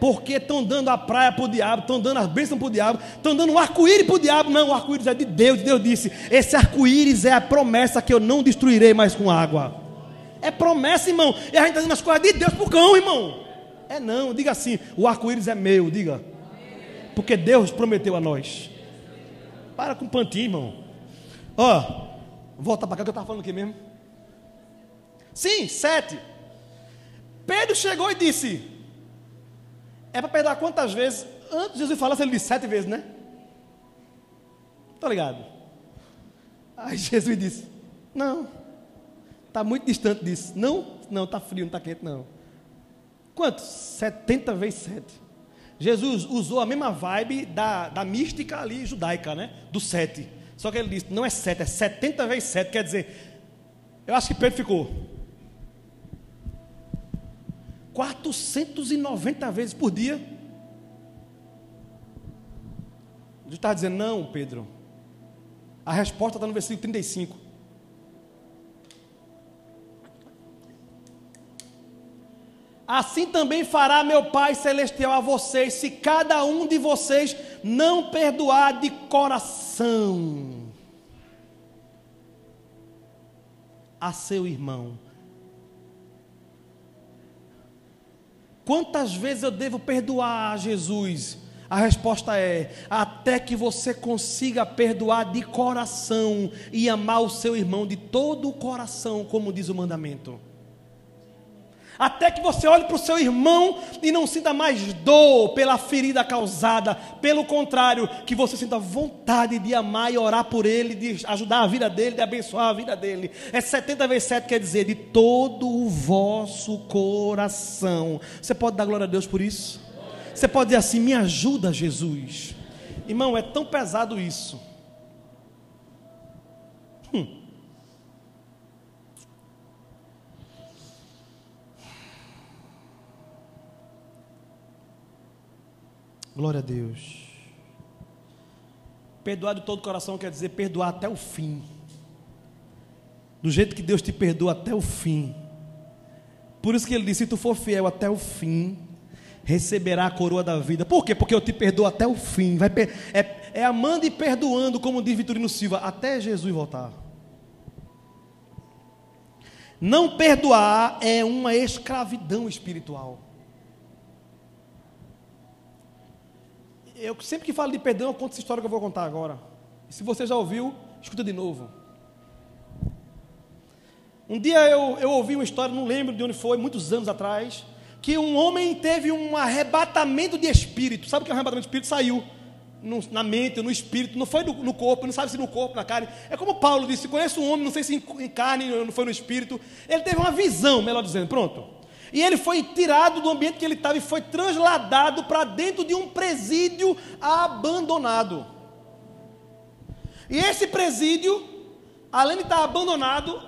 porque estão dando a praia para o diabo, estão dando as bênçãos para o diabo, estão dando um arco-íris para o diabo. Não, o arco-íris é de Deus. Deus disse: esse arco-íris é a promessa que eu não destruirei mais com água. É promessa, irmão. E a gente está dando as coisas de Deus para o cão, irmão. É não, diga assim: o arco-íris é meu, diga. Porque Deus prometeu a nós. Para com pantinho, irmão. Ó, volta para cá que eu estava falando aqui mesmo. Sim, sete. Pedro chegou e disse: é para perdoar quantas vezes? Antes de Jesus falar, ele disse sete vezes, né? Tá ligado? Aí Jesus disse: Não, está muito distante disso. Não, não, está frio, não está quente, não. Quantos? 70 vezes 7. Jesus usou a mesma vibe da, da mística ali judaica, né? Do 7. Só que ele disse: Não é 7, é 70 vezes 7. Quer dizer, eu acho que Pedro ficou. 490 vezes por dia. Jesus está dizendo, não, Pedro. A resposta está no versículo 35. Assim também fará meu Pai Celestial a vocês, se cada um de vocês não perdoar de coração a seu irmão Quantas vezes eu devo perdoar a Jesus? A resposta é: até que você consiga perdoar de coração e amar o seu irmão de todo o coração, como diz o mandamento. Até que você olhe para o seu irmão e não sinta mais dor pela ferida causada. Pelo contrário, que você sinta vontade de amar e orar por ele, de ajudar a vida dele, de abençoar a vida dele. É 70 vezes 7 quer dizer de todo o vosso coração. Você pode dar glória a Deus por isso? Você pode dizer assim: me ajuda, Jesus. Irmão, é tão pesado isso. Glória a Deus. Perdoar de todo o coração quer dizer perdoar até o fim. Do jeito que Deus te perdoa até o fim. Por isso que ele disse: se tu for fiel até o fim, receberá a coroa da vida. Por quê? Porque eu te perdoo até o fim. Vai, é, é amando e perdoando, como diz Vitorino Silva, até Jesus voltar. Não perdoar é uma escravidão espiritual. Eu sempre que falo de perdão, eu conto essa história que eu vou contar agora. E se você já ouviu, escuta de novo. Um dia eu, eu ouvi uma história, não lembro de onde foi, muitos anos atrás, que um homem teve um arrebatamento de espírito. Sabe o que é um arrebatamento de espírito? Saiu no, na mente, no espírito, não foi no, no, corpo, não sabe se no corpo, na carne. É como Paulo disse: conheço um homem, não sei se em, em carne, não foi no espírito. Ele teve uma visão, melhor dizendo, pronto. E ele foi tirado do ambiente que ele estava e foi transladado para dentro de um presídio abandonado. E esse presídio, além de estar abandonado,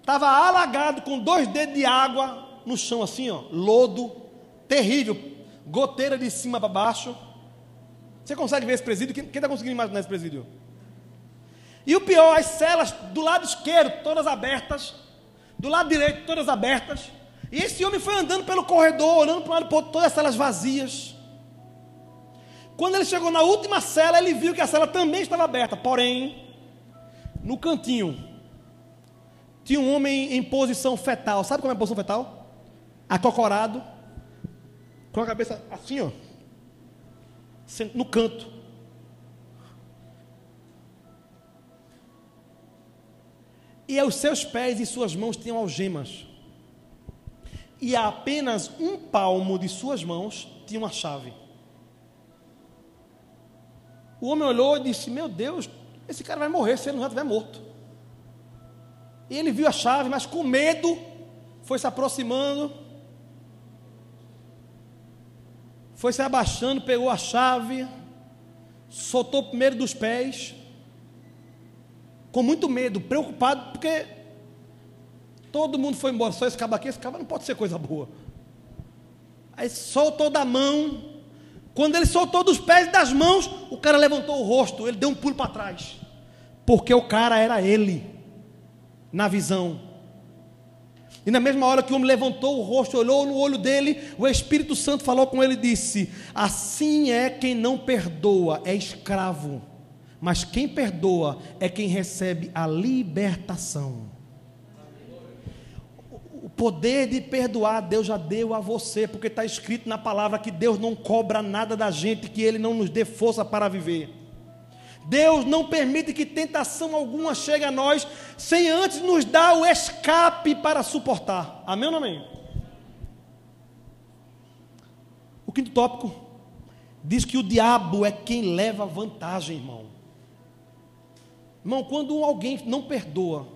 estava alagado com dois dedos de água no chão, assim, ó, lodo, terrível, goteira de cima para baixo. Você consegue ver esse presídio? Quem está conseguindo imaginar esse presídio? E o pior, as celas do lado esquerdo, todas abertas, do lado direito, todas abertas. E esse homem foi andando pelo corredor, olhando para o lado para outro, todas as celas vazias. Quando ele chegou na última cela, ele viu que a cela também estava aberta, porém, no cantinho, tinha um homem em posição fetal. Sabe como é a posição fetal? Acocorado, com a cabeça assim, ó. no canto. E aos seus pés e suas mãos tinham algemas. E a apenas um palmo de suas mãos tinha uma chave. O homem olhou e disse: Meu Deus, esse cara vai morrer se ele não estiver morto. E ele viu a chave, mas com medo, foi se aproximando, foi se abaixando, pegou a chave, soltou primeiro dos pés, com muito medo, preocupado, porque todo mundo foi embora, só esse cabo aqui, esse cabo não pode ser coisa boa. Aí soltou da mão, quando ele soltou dos pés e das mãos, o cara levantou o rosto, ele deu um pulo para trás, porque o cara era ele, na visão. E na mesma hora que o homem levantou o rosto, olhou no olho dele, o Espírito Santo falou com ele e disse: Assim é quem não perdoa, é escravo mas quem perdoa é quem recebe a libertação. Poder de perdoar, Deus já deu a você, porque está escrito na palavra que Deus não cobra nada da gente, que Ele não nos dê força para viver. Deus não permite que tentação alguma chegue a nós sem antes nos dar o escape para suportar. Amém ou amém? O quinto tópico diz que o diabo é quem leva vantagem, irmão. Irmão, quando alguém não perdoa,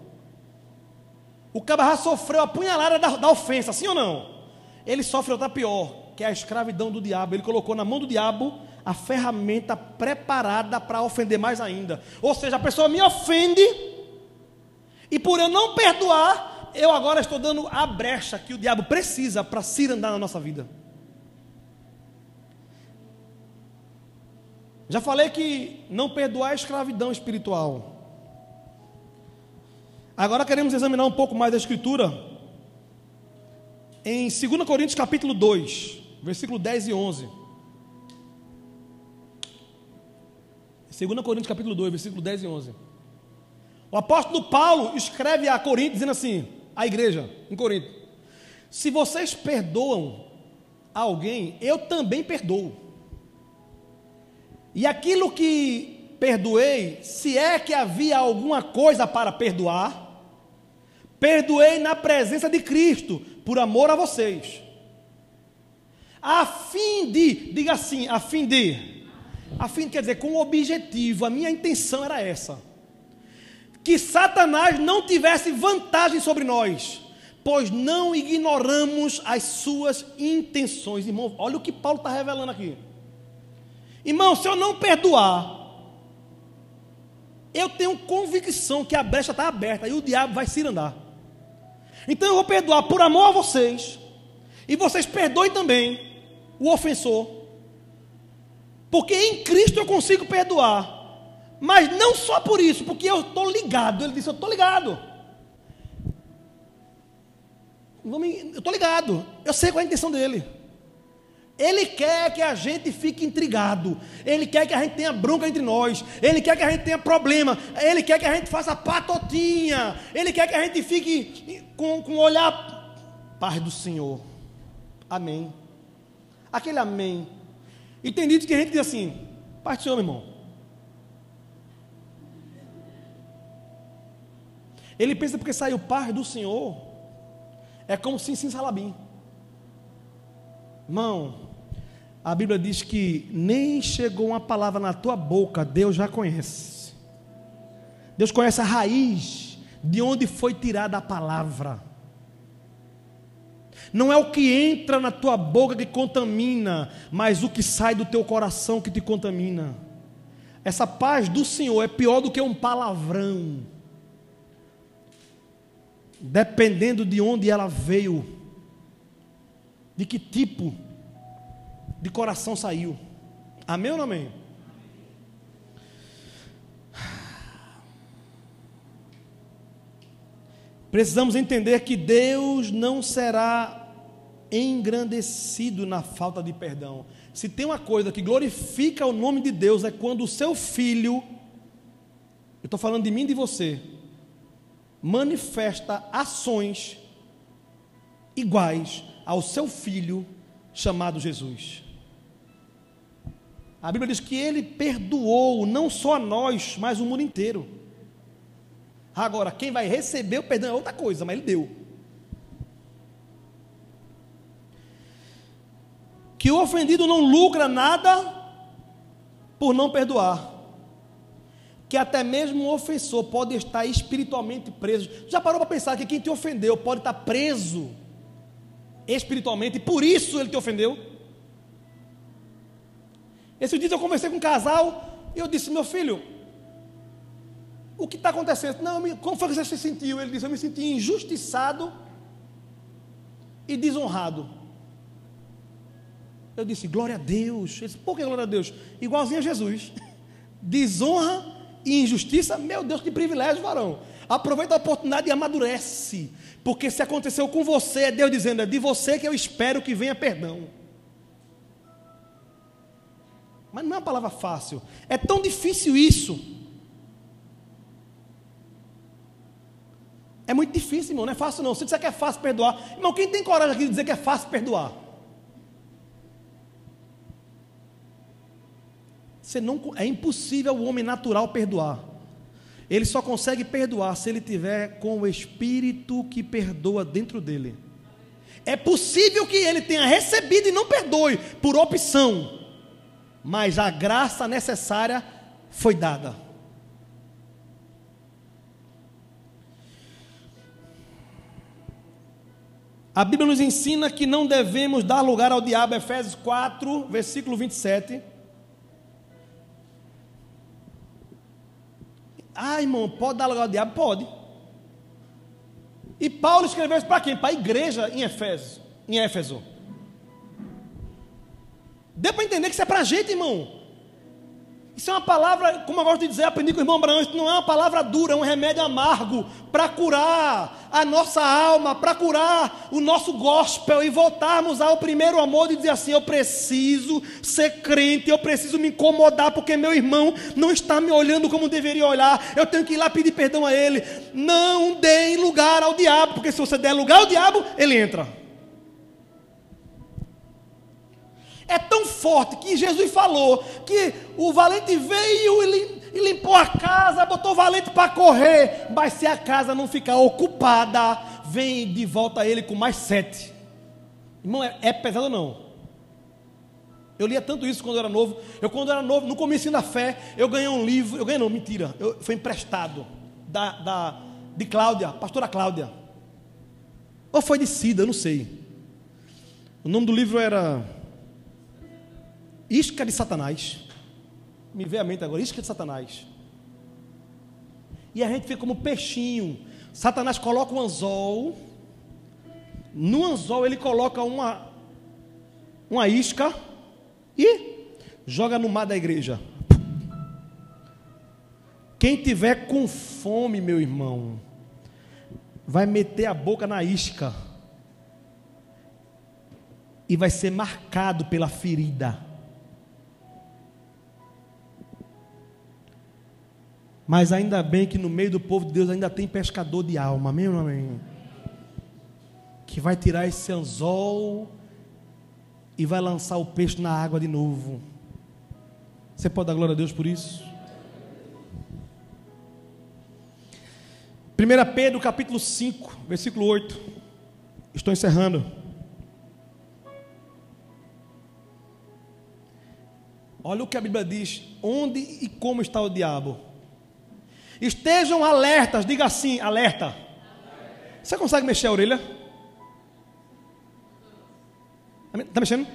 o cabará sofreu a punhalada da, da ofensa, sim ou não? Ele sofre outra pior, que é a escravidão do diabo. Ele colocou na mão do diabo a ferramenta preparada para ofender mais ainda. Ou seja, a pessoa me ofende, e por eu não perdoar, eu agora estou dando a brecha que o diabo precisa para se andar na nossa vida. Já falei que não perdoar é escravidão espiritual. Agora queremos examinar um pouco mais a Escritura em 2 Coríntios capítulo 2, versículo 10 e 11. 2 Coríntios capítulo 2, versículo 10 e 11. O apóstolo Paulo escreve a Coríntios dizendo assim, a igreja em Corinto: Se vocês perdoam alguém, eu também perdoo. E aquilo que perdoei, se é que havia alguma coisa para perdoar, Perdoei na presença de Cristo, por amor a vocês. A fim de, diga assim, a fim de, a fim quer dizer com o objetivo, a minha intenção era essa. Que Satanás não tivesse vantagem sobre nós, pois não ignoramos as suas intenções. Irmão, olha o que Paulo está revelando aqui. Irmão, se eu não perdoar, eu tenho convicção que a brecha está aberta e o diabo vai se andar. Então eu vou perdoar por amor a vocês, e vocês perdoem também o ofensor, porque em Cristo eu consigo perdoar, mas não só por isso, porque eu estou ligado. Ele disse: Eu estou ligado. Eu estou ligado, eu sei qual é a intenção dele. Ele quer que a gente fique intrigado. Ele quer que a gente tenha bronca entre nós. Ele quer que a gente tenha problema. Ele quer que a gente faça patotinha. Ele quer que a gente fique com, com olhar. Paz do Senhor. Amém. Aquele amém. E tem dito que a gente diz assim: Paz do Senhor, meu irmão. Ele pensa porque saiu paz do Senhor. É como se sim salabim. Irmão, a Bíblia diz que nem chegou uma palavra na tua boca, Deus já conhece. Deus conhece a raiz de onde foi tirada a palavra. Não é o que entra na tua boca que contamina, mas o que sai do teu coração que te contamina. Essa paz do Senhor é pior do que um palavrão. Dependendo de onde ela veio, de que tipo de coração saiu. Amém ou não amém? Precisamos entender que Deus não será engrandecido na falta de perdão. Se tem uma coisa que glorifica o nome de Deus é quando o seu filho, eu estou falando de mim e de você, manifesta ações iguais ao seu filho chamado Jesus. A Bíblia diz que ele perdoou não só a nós, mas o mundo inteiro. Agora, quem vai receber o perdão é outra coisa, mas ele deu. Que o ofendido não lucra nada por não perdoar. Que até mesmo o ofensor pode estar espiritualmente preso. Já parou para pensar que quem te ofendeu pode estar preso espiritualmente e por isso ele te ofendeu? Esse dia eu conversei com um casal e eu disse: Meu filho, o que está acontecendo? Não, como foi que você se sentiu? Ele disse: Eu me senti injustiçado e desonrado. Eu disse: Glória a Deus. Ele disse: Por que glória a Deus? Igualzinho a Jesus. Desonra e injustiça, meu Deus, que privilégio, varão. Aproveita a oportunidade e amadurece. Porque se aconteceu com você, é Deus dizendo: É de você que eu espero que venha perdão. Mas não é uma palavra fácil. É tão difícil isso. É muito difícil, irmão. Não é fácil, não. Se disser que é fácil perdoar. Irmão, quem tem coragem aqui de dizer que é fácil perdoar? Você não, é impossível o homem natural perdoar. Ele só consegue perdoar se ele tiver com o Espírito que perdoa dentro dele. É possível que ele tenha recebido e não perdoe por opção, mas a graça necessária foi dada. A Bíblia nos ensina que não devemos dar lugar ao diabo, Efésios 4, versículo 27. Ah, irmão, pode dar lugar ao diabo? Pode. E Paulo escreveu isso para quem? Para a igreja em Efésio. Em Éfeso. Deu para entender que isso é para a gente, irmão. Isso é uma palavra, como eu gosto de dizer, aprendi com o irmão Abraão, isso não é uma palavra dura, é um remédio amargo para curar a nossa alma, para curar o nosso gospel e voltarmos ao primeiro amor de dizer assim: eu preciso ser crente, eu preciso me incomodar porque meu irmão não está me olhando como deveria olhar, eu tenho que ir lá pedir perdão a ele. Não deem lugar ao diabo, porque se você der lugar ao diabo, ele entra. É tão forte que Jesus falou que o valente veio e limpou a casa, botou o valente para correr, mas se a casa não ficar ocupada, vem de volta ele com mais sete. Irmão, é, é pesado não? Eu lia tanto isso quando eu era novo. Eu, quando eu era novo, no começo da fé, eu ganhei um livro. Eu ganhei, não, mentira. Eu, foi emprestado da, da, de Cláudia, pastora Cláudia. Ou foi de Cida, eu não sei. O nome do livro era Isca de Satanás. Me vê a mente agora, isca de Satanás. E a gente fica como peixinho. Satanás coloca um anzol. No anzol ele coloca uma, uma isca e joga no mar da igreja. Quem tiver com fome, meu irmão, vai meter a boca na isca e vai ser marcado pela ferida. Mas ainda bem que no meio do povo de Deus ainda tem pescador de alma, amém amém? Que vai tirar esse anzol e vai lançar o peixe na água de novo. Você pode dar glória a Deus por isso? 1 Pedro capítulo 5, versículo 8. Estou encerrando. Olha o que a Bíblia diz: onde e como está o diabo? Estejam alertas, diga assim, alerta. Você consegue mexer a orelha? Está mexendo?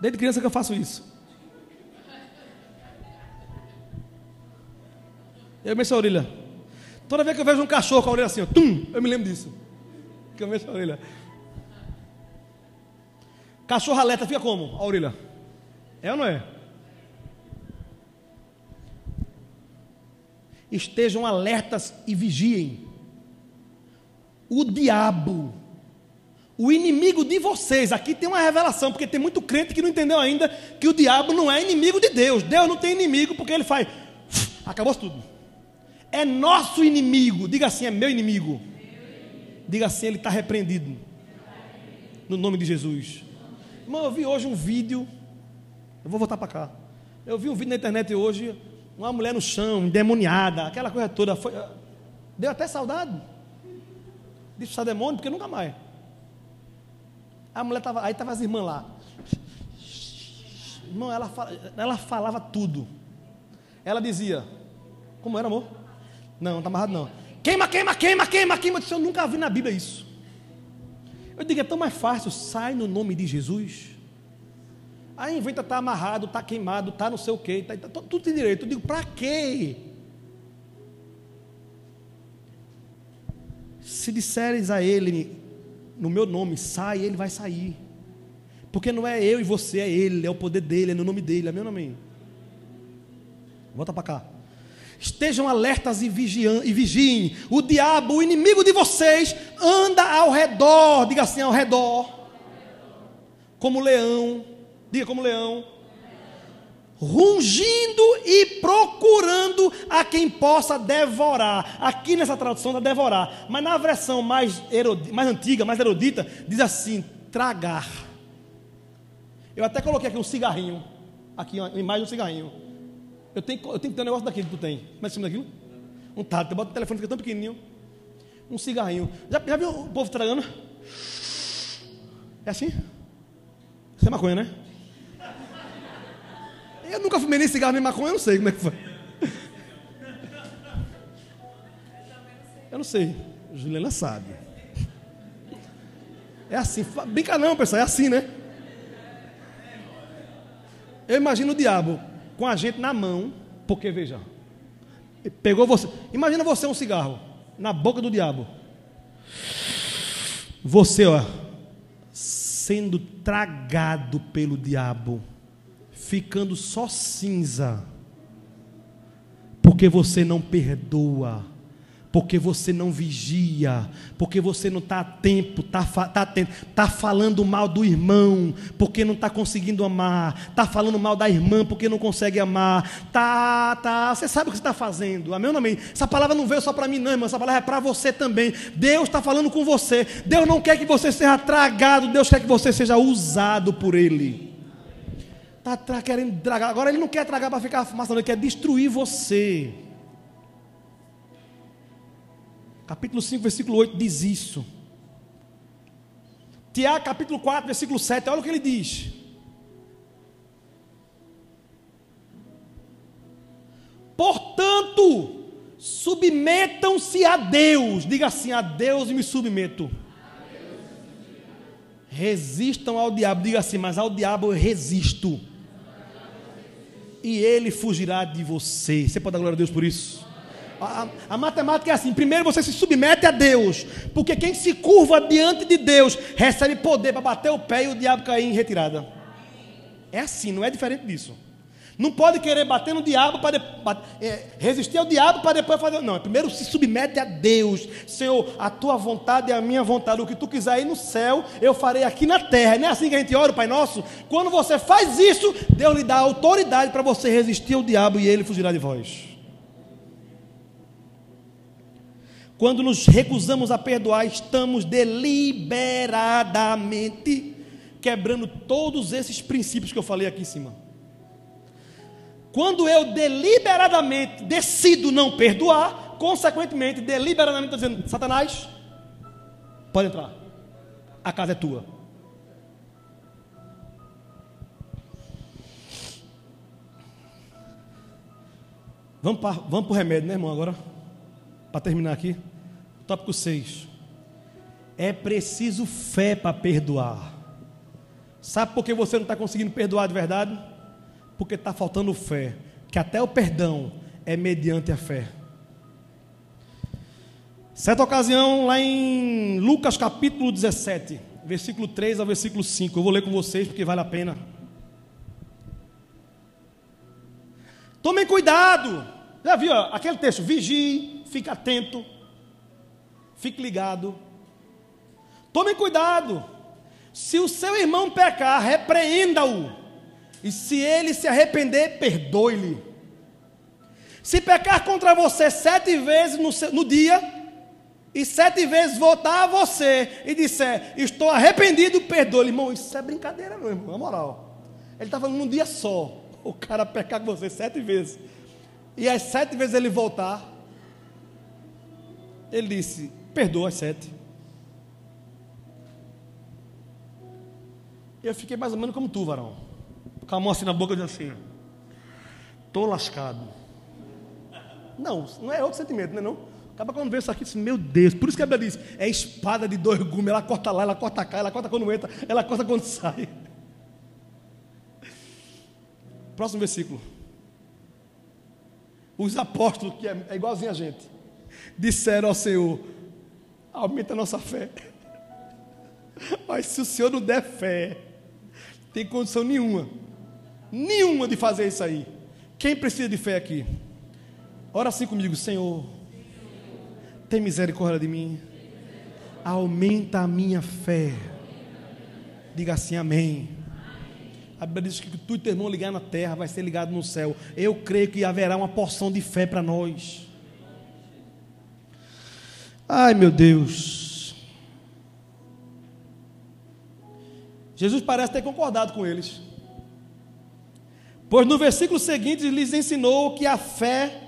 Desde criança que eu faço isso. Eu mexo a orelha. Toda vez que eu vejo um cachorro com a orelha assim, ó, tum, eu me lembro disso. Que eu mexo a orelha. Cachorro alerta, fica como? A orelha. É ou não é? Estejam alertas e vigiem. O diabo, o inimigo de vocês, aqui tem uma revelação, porque tem muito crente que não entendeu ainda que o diabo não é inimigo de Deus. Deus não tem inimigo porque ele faz, acabou tudo. É nosso inimigo, diga assim, é meu inimigo. Diga assim, ele está repreendido. No nome de Jesus. Irmão, eu vi hoje um vídeo Eu vou voltar para cá. Eu vi um vídeo na internet hoje, uma mulher no chão, endemoniada, aquela coisa toda. Foi, deu até saudade. Disse demônio, porque nunca mais. A mulher estava, aí estava as irmãs lá. Irmão, ela, ela falava tudo. Ela dizia, como era, amor? Não, não está amarrado não. Queima, queima, queima, queima, queima. Eu, disse, eu nunca vi na Bíblia isso. Eu digo, é tão mais fácil, sai no nome de Jesus. Aí inventa estar tá amarrado, está queimado, está não sei o quê, tá, tá, tudo tem direito. Eu digo, para quê? Se disseres a ele, no meu nome, sai, ele vai sair. Porque não é eu e você, é ele, é o poder dele, é no nome dele, amém ou amém? Volta para cá. Estejam alertas e, vigiem, e vigiem. O diabo, o inimigo de vocês, anda ao redor, diga assim, ao redor, como leão, Diga como leão. Rungindo e procurando a quem possa devorar. Aqui nessa tradução da devorar. Mas na versão mais, erudita, mais antiga, mais erudita, diz assim: tragar. Eu até coloquei aqui um cigarrinho. Aqui, uma imagem de um cigarrinho. Eu tenho, eu tenho que ter um negócio daquele que tu tem. Como é que chama daquilo? Um tato. Bota o telefone, fica tão pequenininho. Um cigarrinho. Já, já viu o povo tragando? É assim? Isso é maconha, né? Eu nunca fumei nem cigarro nem maconha, eu não sei como é que foi. Eu não sei. Juliana sabe. É assim. Brinca não, pessoal. É assim, né? Eu imagino o diabo com a gente na mão. Porque, veja. Pegou você. Imagina você um cigarro. Na boca do diabo. Você, ó. Sendo tragado pelo diabo ficando só cinza, porque você não perdoa, porque você não vigia, porque você não está a tempo, está tá atento, está falando mal do irmão, porque não está conseguindo amar, está falando mal da irmã, porque não consegue amar, tá, tá, você sabe o que você está fazendo, amém ou amém? Essa palavra não veio só para mim, não, irmão, essa palavra é para você também. Deus está falando com você, Deus não quer que você seja tragado, Deus quer que você seja usado por Ele. Está querendo tragar. Agora ele não quer tragar para ficar fumaça, ele quer destruir você. Capítulo 5, versículo 8 diz isso. Tiago, capítulo 4, versículo 7, olha o que ele diz. Portanto, submetam-se a Deus. Diga assim: a Deus me submeto. Resistam ao diabo. Diga assim, mas ao diabo eu resisto e ele fugirá de você. Você pode dar glória a Deus por isso? A, a, matemática é assim: primeiro você se submete a Deus, porque quem se curva diante de Deus recebe poder para bater o pé e o diabo cair em retirada. É assim, não é diferente disso. Não pode querer bater no diabo para é, resistir ao diabo para depois fazer. Não, primeiro se submete a Deus. Senhor, a tua vontade é a minha vontade. O que tu quiser aí no céu, eu farei aqui na terra. Não é assim que a gente ora, Pai Nosso? Quando você faz isso, Deus lhe dá autoridade para você resistir ao diabo e ele fugirá de vós. Quando nos recusamos a perdoar, estamos deliberadamente quebrando todos esses princípios que eu falei aqui em cima. Quando eu deliberadamente decido não perdoar, consequentemente, deliberadamente estou dizendo: Satanás, pode entrar, a casa é tua. Vamos para vamos o remédio, né, irmão? Agora, para terminar aqui, tópico 6. É preciso fé para perdoar. Sabe por que você não está conseguindo perdoar de verdade? Porque está faltando fé, que até o perdão é mediante a fé. Certa ocasião, lá em Lucas capítulo 17, versículo 3 ao versículo 5, eu vou ler com vocês porque vale a pena. Tomem cuidado, já viu ó, aquele texto? Vigie, fique atento, fique ligado. Tomem cuidado, se o seu irmão pecar, repreenda-o e se ele se arrepender, perdoe-lhe. Se pecar contra você sete vezes no, no, dia, e sete vezes voltar a você e disser, estou arrependido, perdoe-lhe. Irmão, isso é brincadeira, meu irmão, na moral. Ele está falando num dia só. O cara pecar com você sete vezes. E as sete vezes ele voltar. Ele disse: Perdoa as sete. Eu fiquei mais ou menos como tu, varão. Com a mão assim na boca, dizendo assim: Estou lascado. Não, não é outro sentimento, não é? Acaba quando vê isso aqui, diz, meu Deus, por isso que a Bíblia diz: é espada de dois gumes, ela corta lá, ela corta cá, ela corta quando entra, ela corta quando sai. Próximo versículo. Os apóstolos, que é, é igualzinho a gente, disseram ao Senhor: aumenta a nossa fé. Mas se o Senhor não der fé, tem condição nenhuma, nenhuma de fazer isso aí. Quem precisa de fé aqui? Ora assim comigo, Senhor, tem misericórdia de mim, aumenta a minha fé. Diga assim, amém. A Bíblia diz que tu e teu irmão ligar na terra vai ser ligado no céu. Eu creio que haverá uma porção de fé para nós. Ai meu Deus. Jesus parece ter concordado com eles. Pois no versículo seguinte lhes ensinou que a fé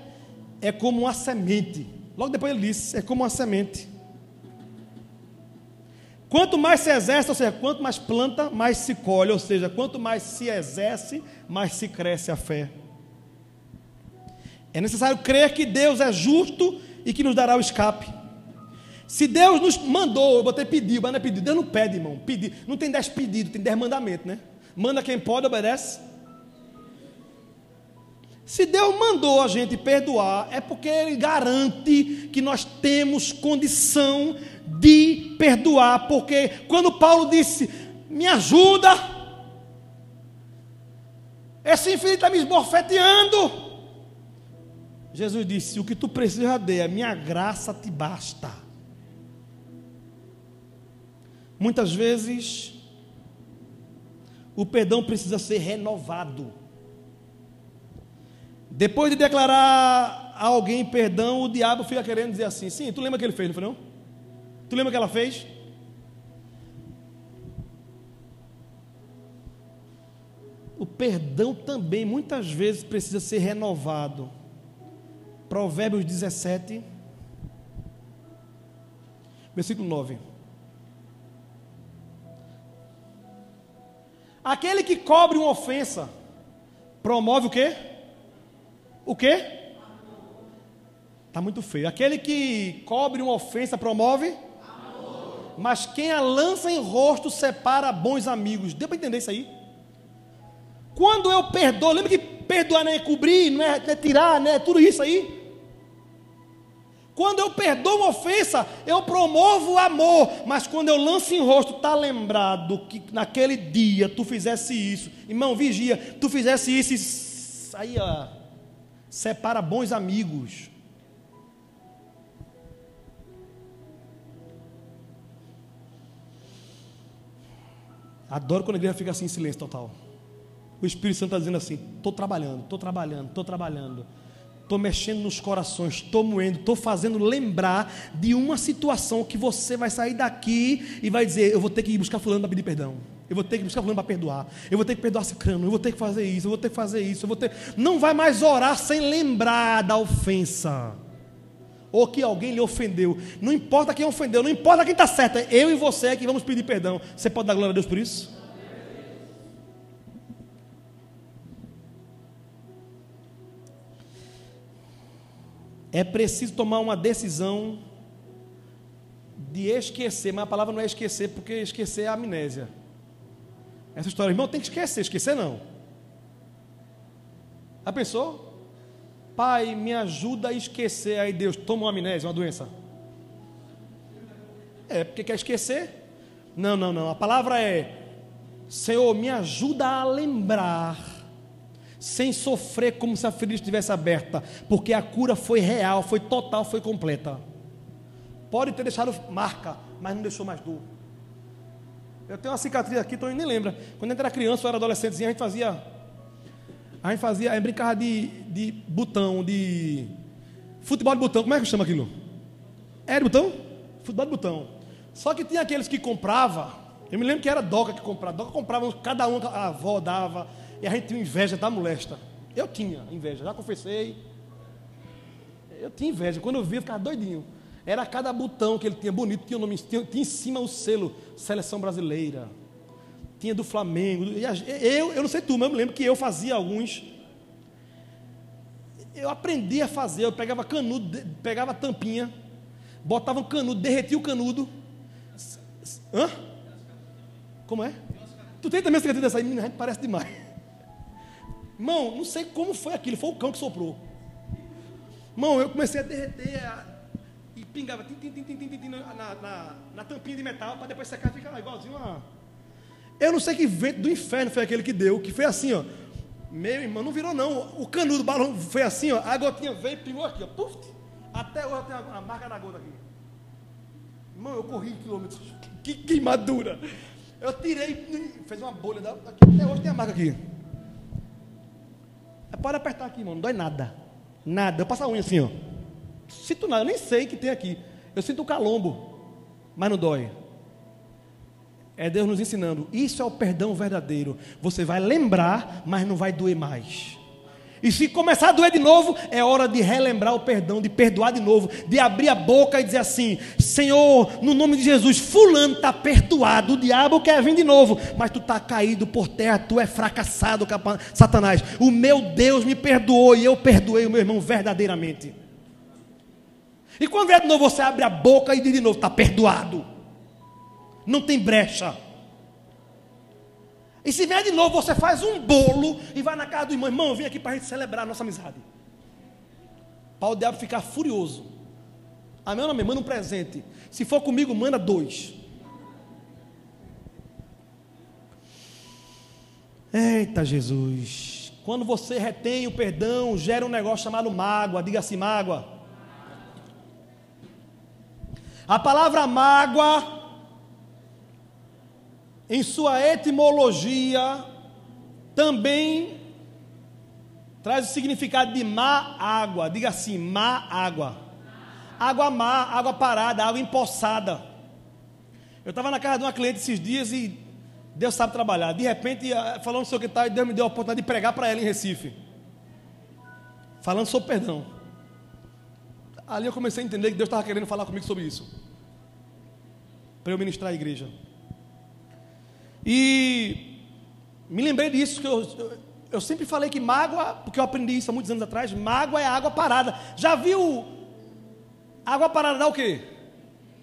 é como uma semente. Logo depois ele disse: é como uma semente. Quanto mais se exerce, ou seja, quanto mais planta, mais se colhe, ou seja, quanto mais se exerce, mais se cresce a fé. É necessário crer que Deus é justo e que nos dará o escape. Se Deus nos mandou, eu botei pedido, mas não é pedido, Deus não pede, irmão. Pedir. Não tem dez pedidos, tem dez mandamentos, né? Manda quem pode, obedece. Se Deus mandou a gente perdoar, é porque Ele garante que nós temos condição de perdoar. Porque quando Paulo disse, me ajuda, esse infeliz está me esbofeteando. Jesus disse: O que tu precisa de, a minha graça te basta. Muitas vezes, o perdão precisa ser renovado. Depois de declarar a alguém perdão, o diabo fica querendo dizer assim: sim, tu lembra que ele fez, não foi não? Tu lembra que ela fez? O perdão também muitas vezes precisa ser renovado. Provérbios 17, versículo 9. Aquele que cobre uma ofensa promove o quê? O quê? Está muito feio. Aquele que cobre uma ofensa promove? Amor. Mas quem a lança em rosto separa bons amigos. Deu para entender isso aí? Quando eu perdoo, lembra que perdoar não é cobrir, não é, não é tirar, não é tudo isso aí? Quando eu perdoo uma ofensa, eu promovo o amor. Mas quando eu lanço em rosto, está lembrado que naquele dia tu fizesse isso. Irmão, vigia, tu fizesse isso. Aí, ó separa bons amigos. Adoro quando a igreja fica assim em silêncio total. O Espírito Santo está dizendo assim: estou trabalhando, estou trabalhando, estou trabalhando, estou mexendo nos corações, estou moendo, estou fazendo lembrar de uma situação que você vai sair daqui e vai dizer: eu vou ter que ir buscar fulano para pedir perdão. Eu vou ter que buscar fulano para perdoar. Eu vou ter que perdoar cicrano. Eu vou ter que fazer isso. Eu vou ter que fazer isso. Eu vou ter. Não vai mais orar sem lembrar da ofensa. Ou que alguém lhe ofendeu. Não importa quem ofendeu. Não importa quem está certo. É eu e você que vamos pedir perdão. Você pode dar glória a Deus por isso? É preciso tomar uma decisão de esquecer, mas a palavra não é esquecer, porque esquecer é amnésia. Essa história, irmão, tem que esquecer, esquecer não. A pessoa, pai, me ajuda a esquecer. Aí Deus toma uma amnésia, uma doença. É, porque quer esquecer? Não, não, não. A palavra é: Senhor, me ajuda a lembrar, sem sofrer como se a ferida estivesse aberta, porque a cura foi real, foi total, foi completa. Pode ter deixado marca, mas não deixou mais dor. Eu tenho uma cicatriz aqui, então eu nem lembra. Quando eu era criança, eu era adolescente, a gente fazia. A gente fazia, a gente brincava de, de botão, de. Futebol de botão, como é que chama aquilo? Era de botão? Futebol de botão. Só que tinha aqueles que compravam, eu me lembro que era Doca que comprava. Doca comprava, cada um, a avó dava, E a gente tinha inveja da molesta. Eu tinha inveja, já confessei. Eu tinha inveja. Quando eu via, eu ficava doidinho. Era cada botão que ele tinha bonito, tinha o nome, tinha, tinha em cima o selo Seleção Brasileira. Tinha do Flamengo. Eu, eu não sei tu, mas eu me lembro que eu fazia alguns. Eu aprendi a fazer, eu pegava canudo, pegava tampinha, botava um canudo, derretia o canudo. Hã? Como é? Tu tem também essa dessa aí? Menina, parece demais. Irmão, não sei como foi aquilo, foi o cão que soprou. Irmão, eu comecei a derreter a, e pingava tim, tim, tim, na, na, na, tampinha de metal para depois secar e ficar igualzinho a. Eu não sei que vento do inferno foi aquele que deu, que foi assim, ó. Meu irmão, não virou não. O canudo do balão foi assim, ó. A gotinha veio e pingou aqui, ó. Puf, até hoje tem a, a marca da gota aqui. Irmão, eu corri quilômetros. Que queimadura. Eu tirei, fez uma bolha. Da, aqui, até hoje tem a marca aqui. Pode apertar aqui, irmão. Não dói nada. Nada. Eu passo a unha assim, ó. Sinto nada, eu nem sei que tem aqui. Eu sinto o calombo, mas não dói. É Deus nos ensinando. Isso é o perdão verdadeiro. Você vai lembrar, mas não vai doer mais. E se começar a doer de novo, é hora de relembrar o perdão, de perdoar de novo, de abrir a boca e dizer assim: Senhor, no nome de Jesus, Fulano está perdoado, o diabo quer vir de novo, mas tu está caído por terra, tu é fracassado, Satanás. O meu Deus me perdoou e eu perdoei o meu irmão verdadeiramente. E quando vier de novo, você abre a boca e diz de novo: está perdoado, não tem brecha. E se vier de novo, você faz um bolo e vai na casa do irmão. Irmão, vim aqui para a gente celebrar a nossa amizade. Para o diabo ficar furioso. Amém ou não? Manda um presente. Se for comigo, manda dois. Eita Jesus. Quando você retém o perdão, gera um negócio chamado mágoa. Diga assim: mágoa. A palavra mágoa em sua etimologia, também traz o significado de má água. Diga assim: má água. Água má, água parada, água empoçada. Eu estava na casa de uma cliente esses dias e Deus sabe trabalhar. De repente, eh, falando sobre o que tal, Deus me deu a oportunidade de pregar para ela em Recife. Falando sobre perdão. Ali eu comecei a entender que Deus estava querendo falar comigo sobre isso. Para eu ministrar a igreja. E me lembrei disso, que eu, eu, eu, sempre falei que mágoa, porque eu aprendi isso há muitos anos atrás, mágoa é água parada. Já viu água parada dá o quê?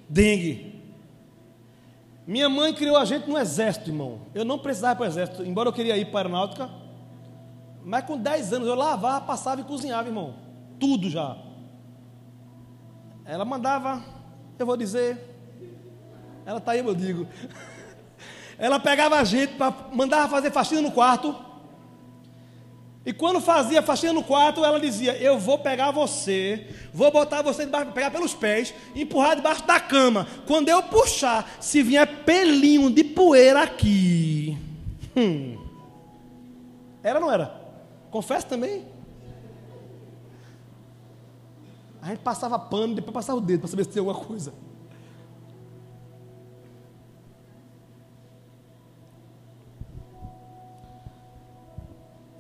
Dengue. Minha mãe criou a gente no exército, irmão. Eu não precisava para o exército, embora eu queria ir para a aeronáutica. Mas com 10 anos eu lavava, passava e cozinhava, irmão. Tudo já. Ela mandava, eu vou dizer, ela está aí, eu digo. ela pegava a gente, para mandava fazer faxina no quarto. E quando fazia faxina no quarto, ela dizia: Eu vou pegar você, vou botar você debaixo, pegar pelos pés, empurrar debaixo da cama. Quando eu puxar, se vier pelinho de poeira aqui. Hum. Era ou não era? Confesso também. A gente passava pano, depois passava o dedo para saber se tinha alguma coisa.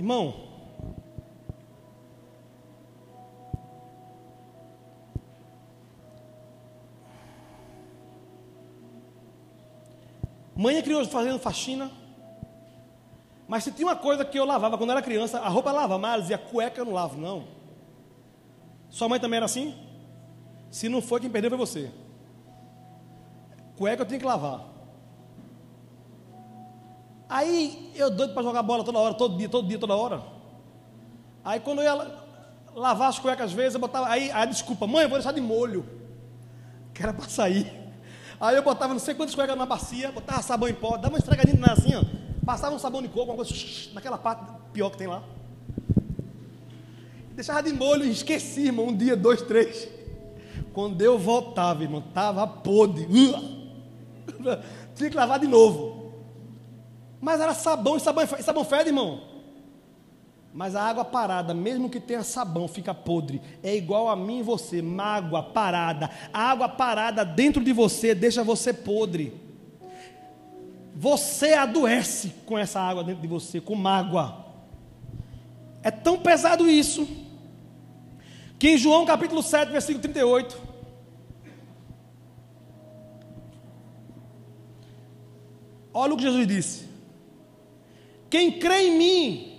Irmão, mãe criou fazendo faxina. Mas se tinha uma coisa que eu lavava quando era criança, a roupa eu lavava, mas ela dizia cueca eu não lavo, não. Sua mãe também era assim? Se não foi, quem perdeu foi você. Cueca eu tinha que lavar. Aí eu doido para jogar bola toda hora, todo dia, todo dia, toda hora. Aí quando eu ia lavar as cuecas às vezes, eu botava. Aí a desculpa, mãe, eu vou deixar de molho. Que era para sair. Aí eu botava não sei quantas cuecas na bacia, botava sabão em pó, dava uma estragadinha assim, ó. Passava um sabão de coco, uma coisa naquela parte pior que tem lá. Deixava de molho esqueci, irmão, um dia, dois, três. Quando eu voltava, irmão, tava podre. Tinha que lavar de novo. Mas era sabão, e sabão, e sabão fede, irmão. Mas a água parada, mesmo que tenha sabão, fica podre. É igual a mim e você, mágoa parada. A água parada dentro de você deixa você podre. Você adoece com essa água dentro de você, com mágoa. É tão pesado isso, que em João capítulo 7, versículo 38, olha o que Jesus disse: Quem crê em mim,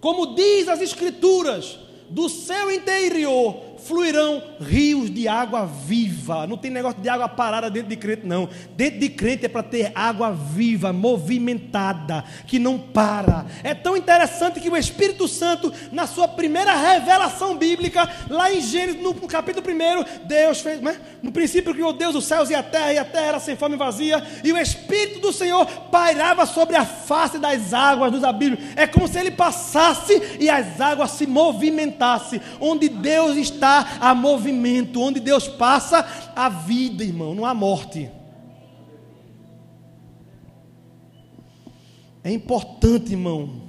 como diz as Escrituras, do seu interior fluirão rios de água viva. Não tem negócio de água parada dentro de crente, não. Dentro de crente é para ter água viva, movimentada, que não para. É tão interessante que o Espírito Santo, na sua primeira revelação bíblica, lá em Gênesis, no capítulo 1, Deus fez, né? no princípio criou Deus os céus e a terra, e a terra era sem fome e vazia, e o Espírito do Senhor pairava sobre a face das águas dos abismos. É como se ele passasse e as águas se movimentassem. Onde Deus está, há movimento. Onde Deus passa, há vida, irmão, não há morte. É importante, irmão,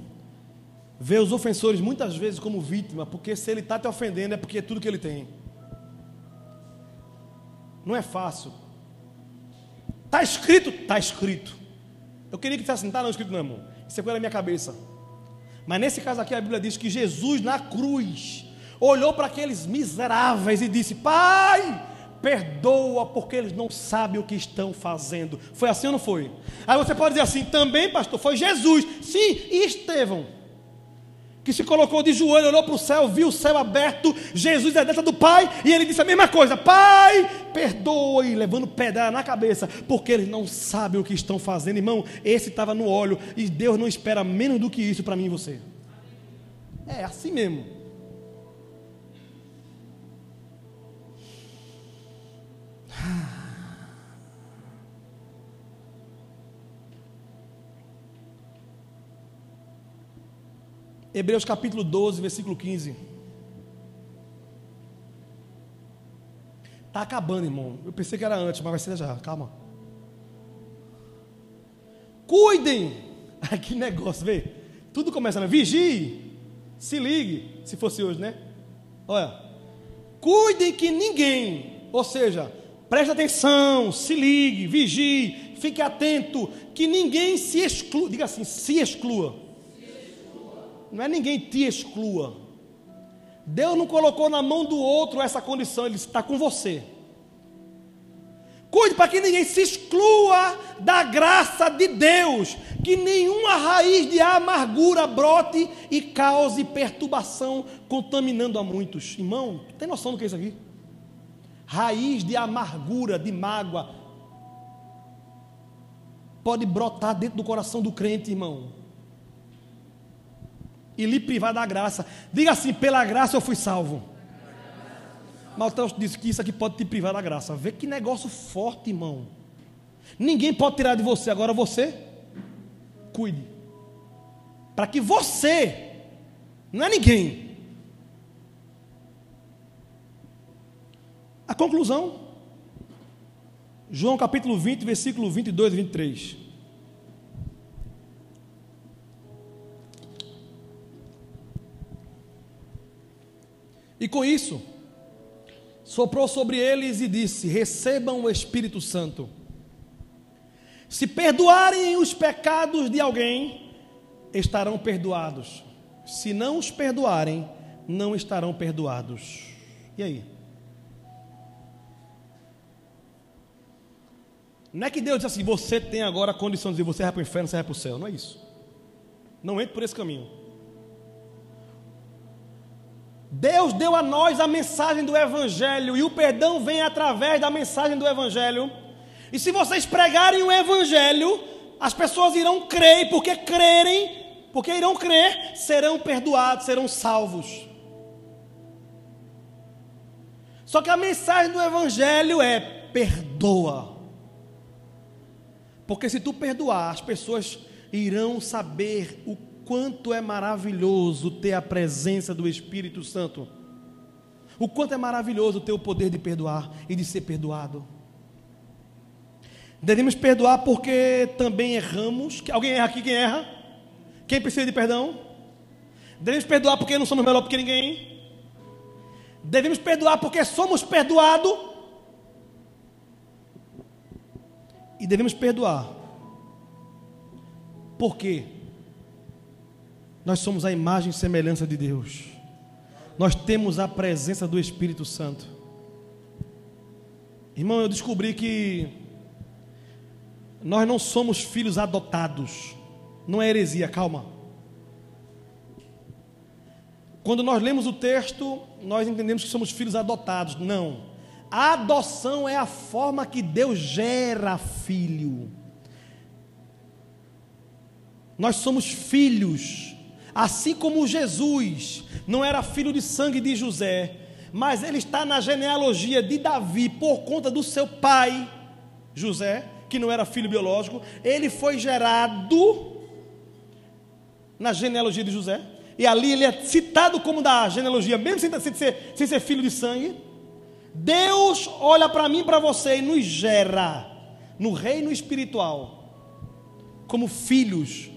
ver os ofensores muitas vezes como vítima, porque se ele está te ofendendo é porque é tudo que ele tem. Não é fácil. Está escrito? Está escrito. Eu queria que dissesse, não está não escrito não, irmão. Isso é coisa da minha cabeça. Mas nesse caso aqui a Bíblia diz que Jesus na cruz olhou para aqueles miseráveis e disse: Pai, perdoa porque eles não sabem o que estão fazendo. Foi assim ou não foi? Aí você pode dizer assim: também, pastor, foi Jesus. Sim, e Estevão, que se colocou de joelho, olhou para o céu, viu o céu aberto, Jesus é dentro do Pai, e ele disse a mesma coisa: Pai, perdoe, levando pedra na cabeça, porque eles não sabem o que estão fazendo, irmão. Esse estava no óleo, e Deus não espera menos do que isso para mim e você. É assim mesmo. Hebreus capítulo 12, versículo 15. Está acabando, irmão. Eu pensei que era antes, mas vai ser já. Calma. Cuidem. Ai, que negócio, vê. Tudo começa, né? Vigie. Se ligue. Se fosse hoje, né? Olha. Cuidem que ninguém, ou seja, preste atenção, se ligue, vigie, fique atento, que ninguém se exclua. Diga assim, se exclua não é ninguém te exclua. Deus não colocou na mão do outro essa condição, Ele está com você. Cuide para que ninguém se exclua da graça de Deus, que nenhuma raiz de amargura brote e cause perturbação, contaminando a muitos. Irmão, tem noção do que é isso aqui? Raiz de amargura, de mágoa, pode brotar dentro do coração do crente, irmão e lhe privar da graça. Diga assim: pela graça eu fui salvo. Mateus disse que isso aqui pode te privar da graça. Vê que negócio forte, irmão. Ninguém pode tirar de você, agora você cuide. Para que você, não é ninguém. A conclusão, João capítulo 20, versículo 22 e 23. E com isso, soprou sobre eles e disse: Recebam o Espírito Santo. Se perdoarem os pecados de alguém, estarão perdoados. Se não os perdoarem, não estarão perdoados. E aí? Não é que Deus diz assim, você tem agora a condição de você vai para o inferno, você vai para o céu. Não é isso. Não entre por esse caminho. Deus deu a nós a mensagem do Evangelho e o perdão vem através da mensagem do Evangelho. E se vocês pregarem o Evangelho, as pessoas irão crer, porque crerem, porque irão crer, serão perdoados, serão salvos. Só que a mensagem do Evangelho é: perdoa. Porque se tu perdoar, as pessoas irão saber o quanto é maravilhoso ter a presença do Espírito Santo. O quanto é maravilhoso ter o poder de perdoar e de ser perdoado. Devemos perdoar porque também erramos. Alguém erra aqui? Quem erra? Quem precisa de perdão? Devemos perdoar porque não somos melhor que ninguém. Devemos perdoar porque somos perdoados. E devemos perdoar. Por quê? Nós somos a imagem e semelhança de Deus. Nós temos a presença do Espírito Santo. Irmão, eu descobri que nós não somos filhos adotados. Não é heresia, calma. Quando nós lemos o texto, nós entendemos que somos filhos adotados. Não. A adoção é a forma que Deus gera filho. Nós somos filhos, assim como Jesus não era filho de sangue de José, mas ele está na genealogia de Davi por conta do seu pai, José, que não era filho biológico, ele foi gerado na genealogia de José, e ali ele é citado como da genealogia, mesmo sem, sem, ser, sem ser filho de sangue. Deus olha para mim para você e nos gera no reino espiritual como filhos,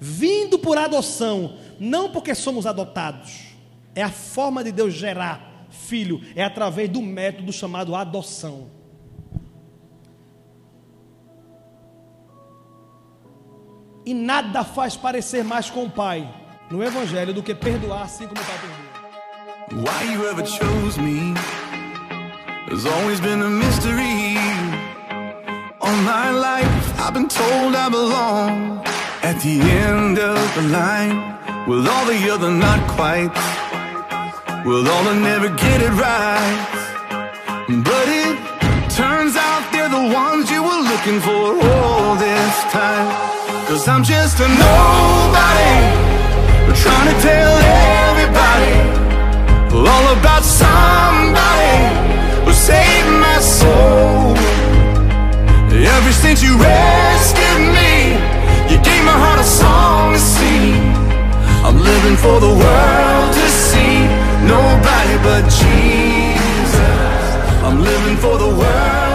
vindo por adoção, não porque somos adotados. É a forma de Deus gerar filho, é através do método chamado adoção. E nada faz parecer mais com o Pai no Evangelho do que perdoar assim como o Pai perdoa. Why you ever chose me has always been a mystery. All my life I've been told I belong at the end of the line with all the other not quite, with all the never get it right. But it turns out they're the ones you were looking for all this time. Cause I'm just a nobody. Trying to tell everybody all about somebody who saved my soul. Ever since you I'm living for the world to see. Nobody but Jesus. I'm living for the world.